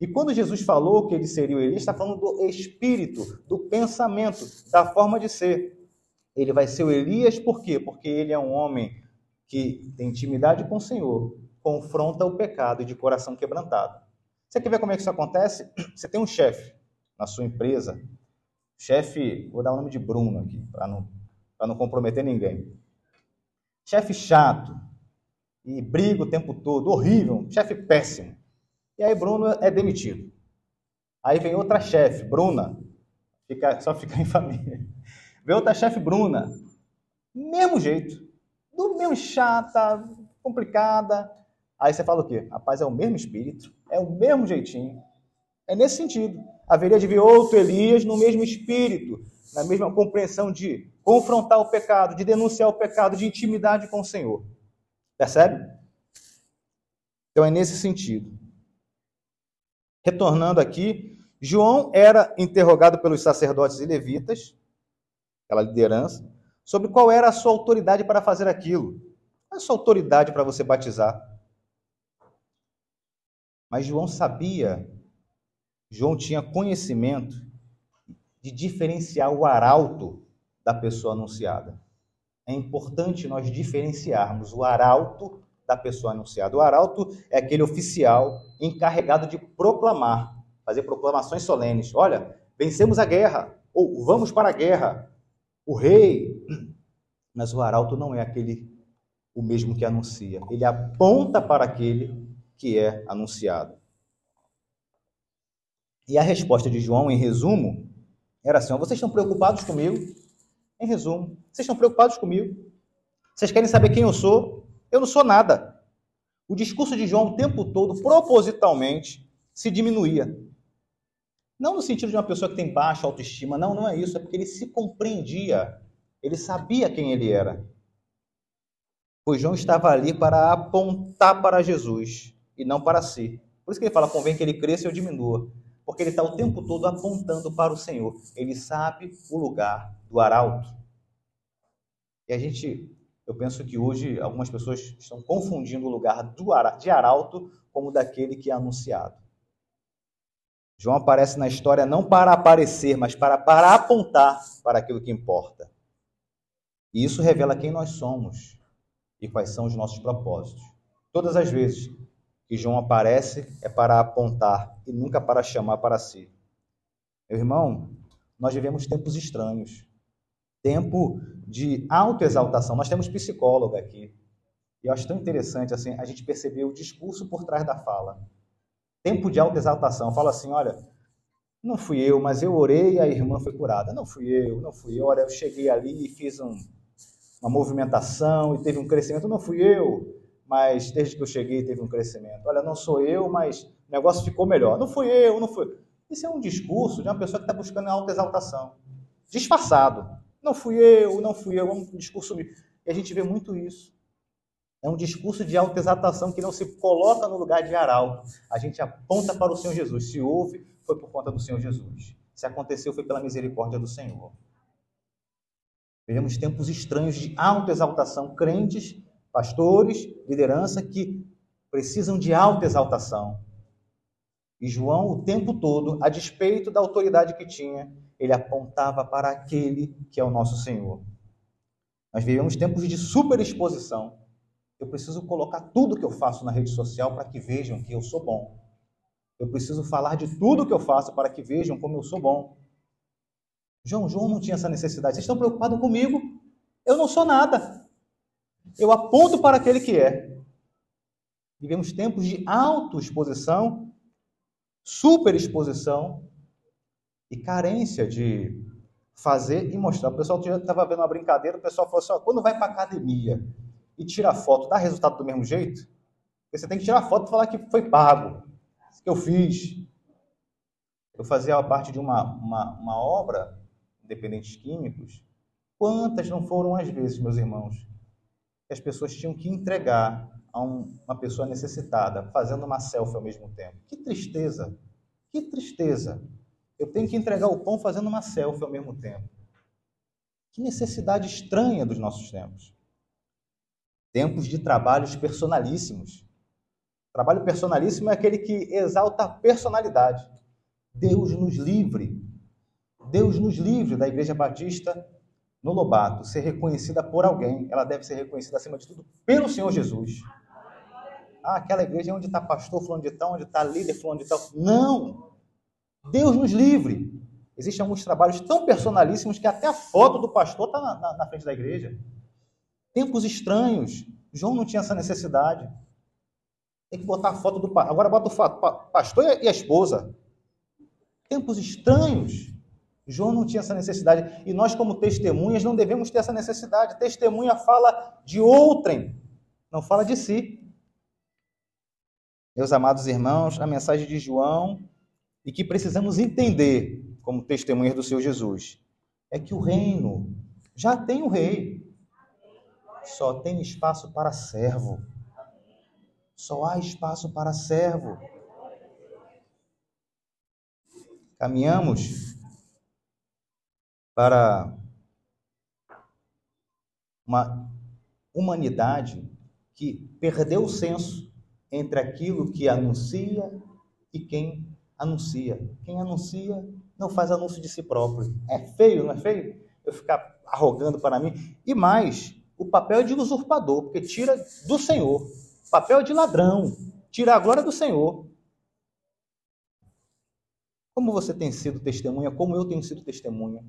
E quando Jesus falou que ele seria o Elias, está falando do espírito, do pensamento, da forma de ser. Ele vai ser o Elias por quê? Porque ele é um homem que tem intimidade com o Senhor, confronta o pecado de coração quebrantado. Você quer ver como é que isso acontece? Você tem um chefe na sua empresa, chefe, vou dar o nome de Bruno aqui, para não, não comprometer ninguém. Chefe chato, e briga o tempo todo, horrível, chefe péssimo. E aí Bruno é demitido. Aí vem outra chefe, Bruna, fica, só fica em família. Vem outra chefe, Bruna, mesmo jeito, do mesmo chata, complicada. Aí você fala o quê? Rapaz, é o mesmo espírito, é o mesmo jeitinho. É nesse sentido haveria de vir outro Elias no mesmo espírito, na mesma compreensão de confrontar o pecado, de denunciar o pecado, de intimidade com o Senhor. Percebe? Então é nesse sentido. Retornando aqui, João era interrogado pelos sacerdotes e levitas, aquela liderança, sobre qual era a sua autoridade para fazer aquilo. Qual é a sua autoridade para você batizar? Mas João sabia João tinha conhecimento de diferenciar o arauto da pessoa anunciada. É importante nós diferenciarmos o arauto da pessoa anunciada. O arauto é aquele oficial encarregado de proclamar, fazer proclamações solenes. Olha, vencemos a guerra, ou vamos para a guerra. O rei. Mas o arauto não é aquele o mesmo que anuncia. Ele aponta para aquele que é anunciado. E a resposta de João, em resumo, era assim: vocês estão preocupados comigo? Em resumo, vocês estão preocupados comigo? Vocês querem saber quem eu sou? Eu não sou nada. O discurso de João o tempo todo, propositalmente, se diminuía. Não no sentido de uma pessoa que tem baixa autoestima, não, não é isso, é porque ele se compreendia, ele sabia quem ele era. Pois João estava ali para apontar para Jesus e não para si. Por isso que ele fala: convém que ele cresça e eu diminua porque ele está o tempo todo apontando para o Senhor. Ele sabe o lugar do arauto. E a gente, eu penso que hoje algumas pessoas estão confundindo o lugar do, de arauto como daquele que é anunciado. João aparece na história não para aparecer, mas para, para apontar para aquilo que importa. E isso revela quem nós somos e quais são os nossos propósitos. Todas as vezes que João aparece é para apontar e nunca para chamar para si. Meu irmão, nós vivemos tempos estranhos. Tempo de autoexaltação. Nós temos psicólogo aqui. E eu acho tão interessante assim a gente perceber o discurso por trás da fala. Tempo de autoexaltação. Fala assim, olha, não fui eu, mas eu orei e a irmã foi curada. Não fui eu, não fui eu. Olha, eu cheguei ali e fiz um, uma movimentação e teve um crescimento. Não fui eu mas desde que eu cheguei teve um crescimento. Olha, não sou eu, mas o negócio ficou melhor. Não fui eu, não fui. Isso é um discurso de uma pessoa que está buscando autoexaltação. Disfarçado. Não fui eu, não fui eu, é um discurso. E a gente vê muito isso. É um discurso de autoexaltação que não se coloca no lugar de arauto. A gente aponta para o Senhor Jesus. Se houve, foi por conta do Senhor Jesus. Se aconteceu, foi pela misericórdia do Senhor. Vivemos tempos estranhos de autoexaltação. Crentes, pastores, liderança que precisam de autoexaltação. E João, o tempo todo, a despeito da autoridade que tinha, ele apontava para aquele que é o nosso Senhor. Nós vivemos tempos de superexposição. Eu preciso colocar tudo que eu faço na rede social para que vejam que eu sou bom. Eu preciso falar de tudo que eu faço para que vejam como eu sou bom. João, João não tinha essa necessidade. Vocês estão preocupados comigo? Eu não sou nada. Eu aponto para aquele que é. Vivemos tempos de autoexposição, superexposição e carência de fazer e mostrar. O pessoal estava vendo uma brincadeira, o pessoal falou assim: ó, quando vai para academia e tira foto, dá resultado do mesmo jeito? Você tem que tirar foto e falar que foi pago, que eu fiz. Eu fazia parte de uma, uma, uma obra, Independentes Químicos. Quantas não foram as vezes, meus irmãos, que as pessoas tinham que entregar a um, uma pessoa necessitada, fazendo uma selfie ao mesmo tempo? Que tristeza! Que tristeza! Eu tenho que entregar o pão fazendo uma selfie ao mesmo tempo. Que necessidade estranha dos nossos tempos. Tempos de trabalhos personalíssimos. Trabalho personalíssimo é aquele que exalta a personalidade. Deus nos livre. Deus nos livre da Igreja Batista no Lobato ser reconhecida por alguém. Ela deve ser reconhecida, acima de tudo, pelo Senhor Jesus. Ah, aquela igreja onde está pastor fulano de tal, onde está líder fulano de tal. Não! Deus nos livre. Existem alguns trabalhos tão personalíssimos que até a foto do pastor está na, na, na, frente da igreja. Tempos estranhos. João não tinha essa necessidade. Tem que botar a foto do pastor. Agora bota o pastor e a esposa. Tempos estranhos. João não tinha essa necessidade. E nós, como testemunhas, não devemos ter essa necessidade. Testemunha fala de outrem, não fala de si. Meus amados irmãos, a mensagem de João e que precisamos entender como testemunhas do Senhor Jesus é que o reino já tem o rei, só tem espaço para servo. Só há espaço para servo. Caminhamos para uma humanidade que perdeu o senso entre aquilo que anuncia e quem anuncia. Quem anuncia não faz anúncio de si próprio. É feio, não é feio? Eu ficar arrogando para mim. E mais, o papel é de usurpador, porque tira do Senhor. O papel é de ladrão, tira a glória do Senhor. Como você tem sido testemunha? Como eu tenho sido testemunha?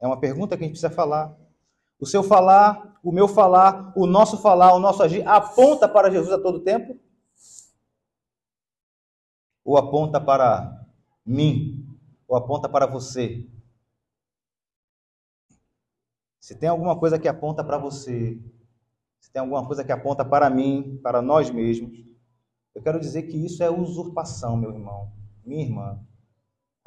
É uma pergunta que a gente precisa falar. O seu falar, o meu falar, o nosso falar, o nosso agir aponta para Jesus a todo tempo? ou aponta para mim, ou aponta para você. Se tem alguma coisa que aponta para você, se tem alguma coisa que aponta para mim, para nós mesmos, eu quero dizer que isso é usurpação, meu irmão, minha irmã.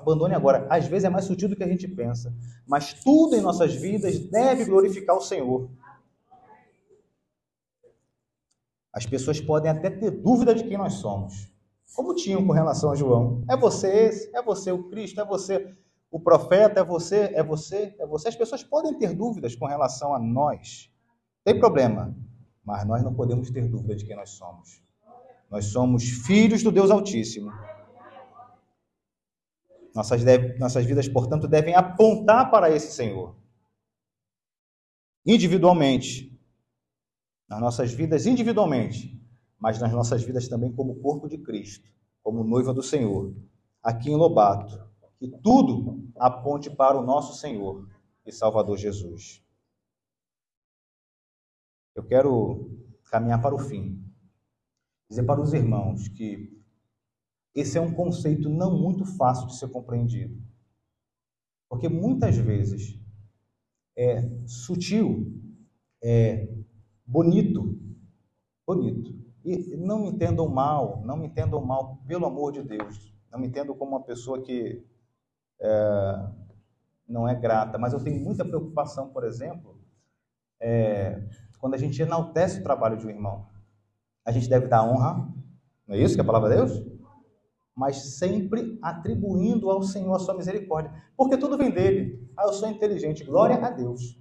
Abandone agora. Às vezes é mais sutil do que a gente pensa, mas tudo em nossas vidas deve glorificar o Senhor. As pessoas podem até ter dúvida de quem nós somos como tinham com relação a João. É você esse, é você o Cristo, é você o profeta, é você, é você, é você. As pessoas podem ter dúvidas com relação a nós. Tem problema, mas nós não podemos ter dúvida de quem nós somos. Nós somos filhos do Deus Altíssimo. Nossas, deve, nossas vidas, portanto, devem apontar para esse Senhor. Individualmente. Nas nossas vidas, individualmente mas nas nossas vidas também como corpo de Cristo, como noiva do Senhor, aqui em Lobato, que tudo aponte para o nosso Senhor e Salvador Jesus. Eu quero caminhar para o fim, dizer para os irmãos que esse é um conceito não muito fácil de ser compreendido, porque muitas vezes é sutil, é bonito, bonito, e não me entendam mal, não me entendam mal, pelo amor de Deus. Não me entendam como uma pessoa que é, não é grata, mas eu tenho muita preocupação, por exemplo, é, quando a gente enaltece o trabalho de um irmão. A gente deve dar honra, não é isso que é a palavra de Deus? Mas sempre atribuindo ao Senhor a sua misericórdia. Porque tudo vem dele. Ah, eu sou inteligente, glória a Deus.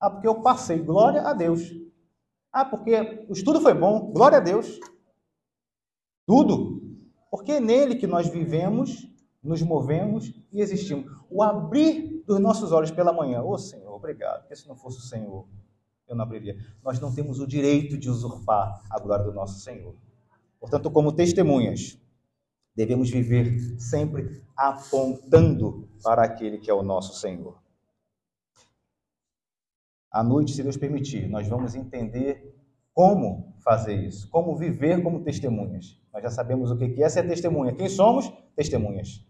Ah, porque eu passei, glória a Deus. Ah, porque o estudo foi bom, glória a Deus. Tudo. Porque é nele que nós vivemos, nos movemos e existimos. O abrir dos nossos olhos pela manhã. Ô oh, Senhor, obrigado. Porque se não fosse o Senhor, eu não abriria. Nós não temos o direito de usurpar a glória do nosso Senhor. Portanto, como testemunhas, devemos viver sempre apontando para aquele que é o nosso Senhor. À noite, se Deus permitir, nós vamos entender como fazer isso, como viver como testemunhas. Nós já sabemos o que é ser testemunha. Quem somos? Testemunhas.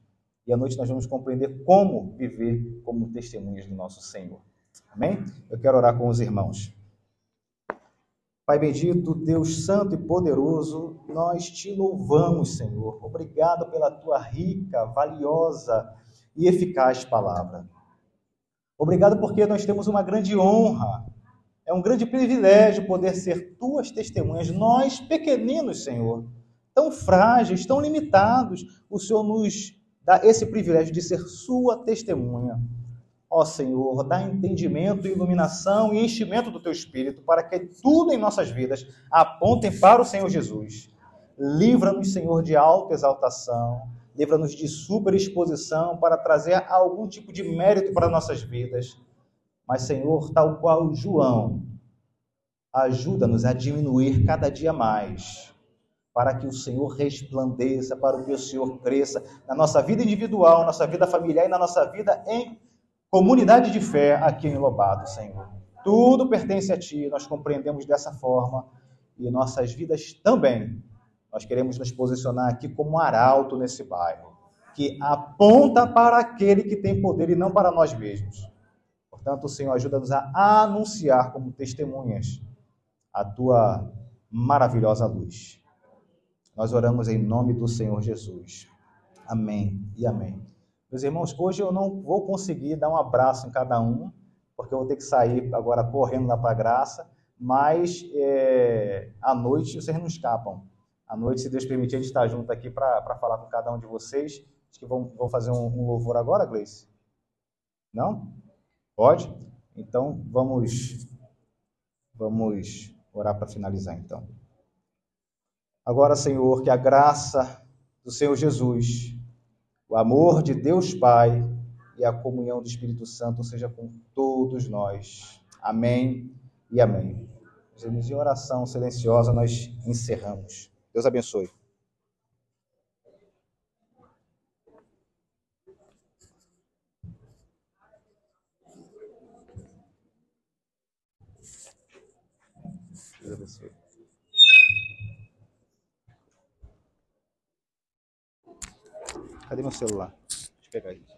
E à noite nós vamos compreender como viver como testemunhas do nosso Senhor. Amém? Eu quero orar com os irmãos. Pai bendito, Deus santo e poderoso, nós te louvamos, Senhor. Obrigado pela tua rica, valiosa e eficaz palavra. Obrigado porque nós temos uma grande honra. É um grande privilégio poder ser tuas testemunhas, nós pequeninos, Senhor, tão frágeis, tão limitados. O Senhor nos dá esse privilégio de ser sua testemunha. Ó Senhor, dá entendimento, iluminação e enchimento do teu espírito para que tudo em nossas vidas apontem para o Senhor Jesus. Livra-nos, Senhor, de alta exaltação, livra-nos de superexposição para trazer algum tipo de mérito para nossas vidas. Mas, Senhor, tal qual João, ajuda-nos a diminuir cada dia mais, para que o Senhor resplandeça, para que o Senhor cresça na nossa vida individual, na nossa vida familiar e na nossa vida em comunidade de fé aqui em Lobado, Senhor. Tudo pertence a Ti, nós compreendemos dessa forma e nossas vidas também. Nós queremos nos posicionar aqui como arauto nesse bairro, que aponta para aquele que tem poder e não para nós mesmos. Portanto, Senhor, ajuda-nos a anunciar como testemunhas a Tua maravilhosa luz. Nós oramos em nome do Senhor Jesus. Amém e amém. Meus irmãos, hoje eu não vou conseguir dar um abraço em cada um, porque eu vou ter que sair agora correndo lá para a graça, mas é, à noite vocês não escapam. À noite, se Deus permitir, a gente está junto aqui para falar com cada um de vocês. Acho que vão, vão fazer um, um louvor agora, Gleice? Não? Pode? Então, vamos, vamos orar para finalizar, então. Agora, Senhor, que a graça do Senhor Jesus, o amor de Deus Pai e a comunhão do Espírito Santo seja com todos nós. Amém e amém. Em oração silenciosa nós encerramos. Deus abençoe. Deus abençoe. Cadê meu celular? Deixa eu pegar isso.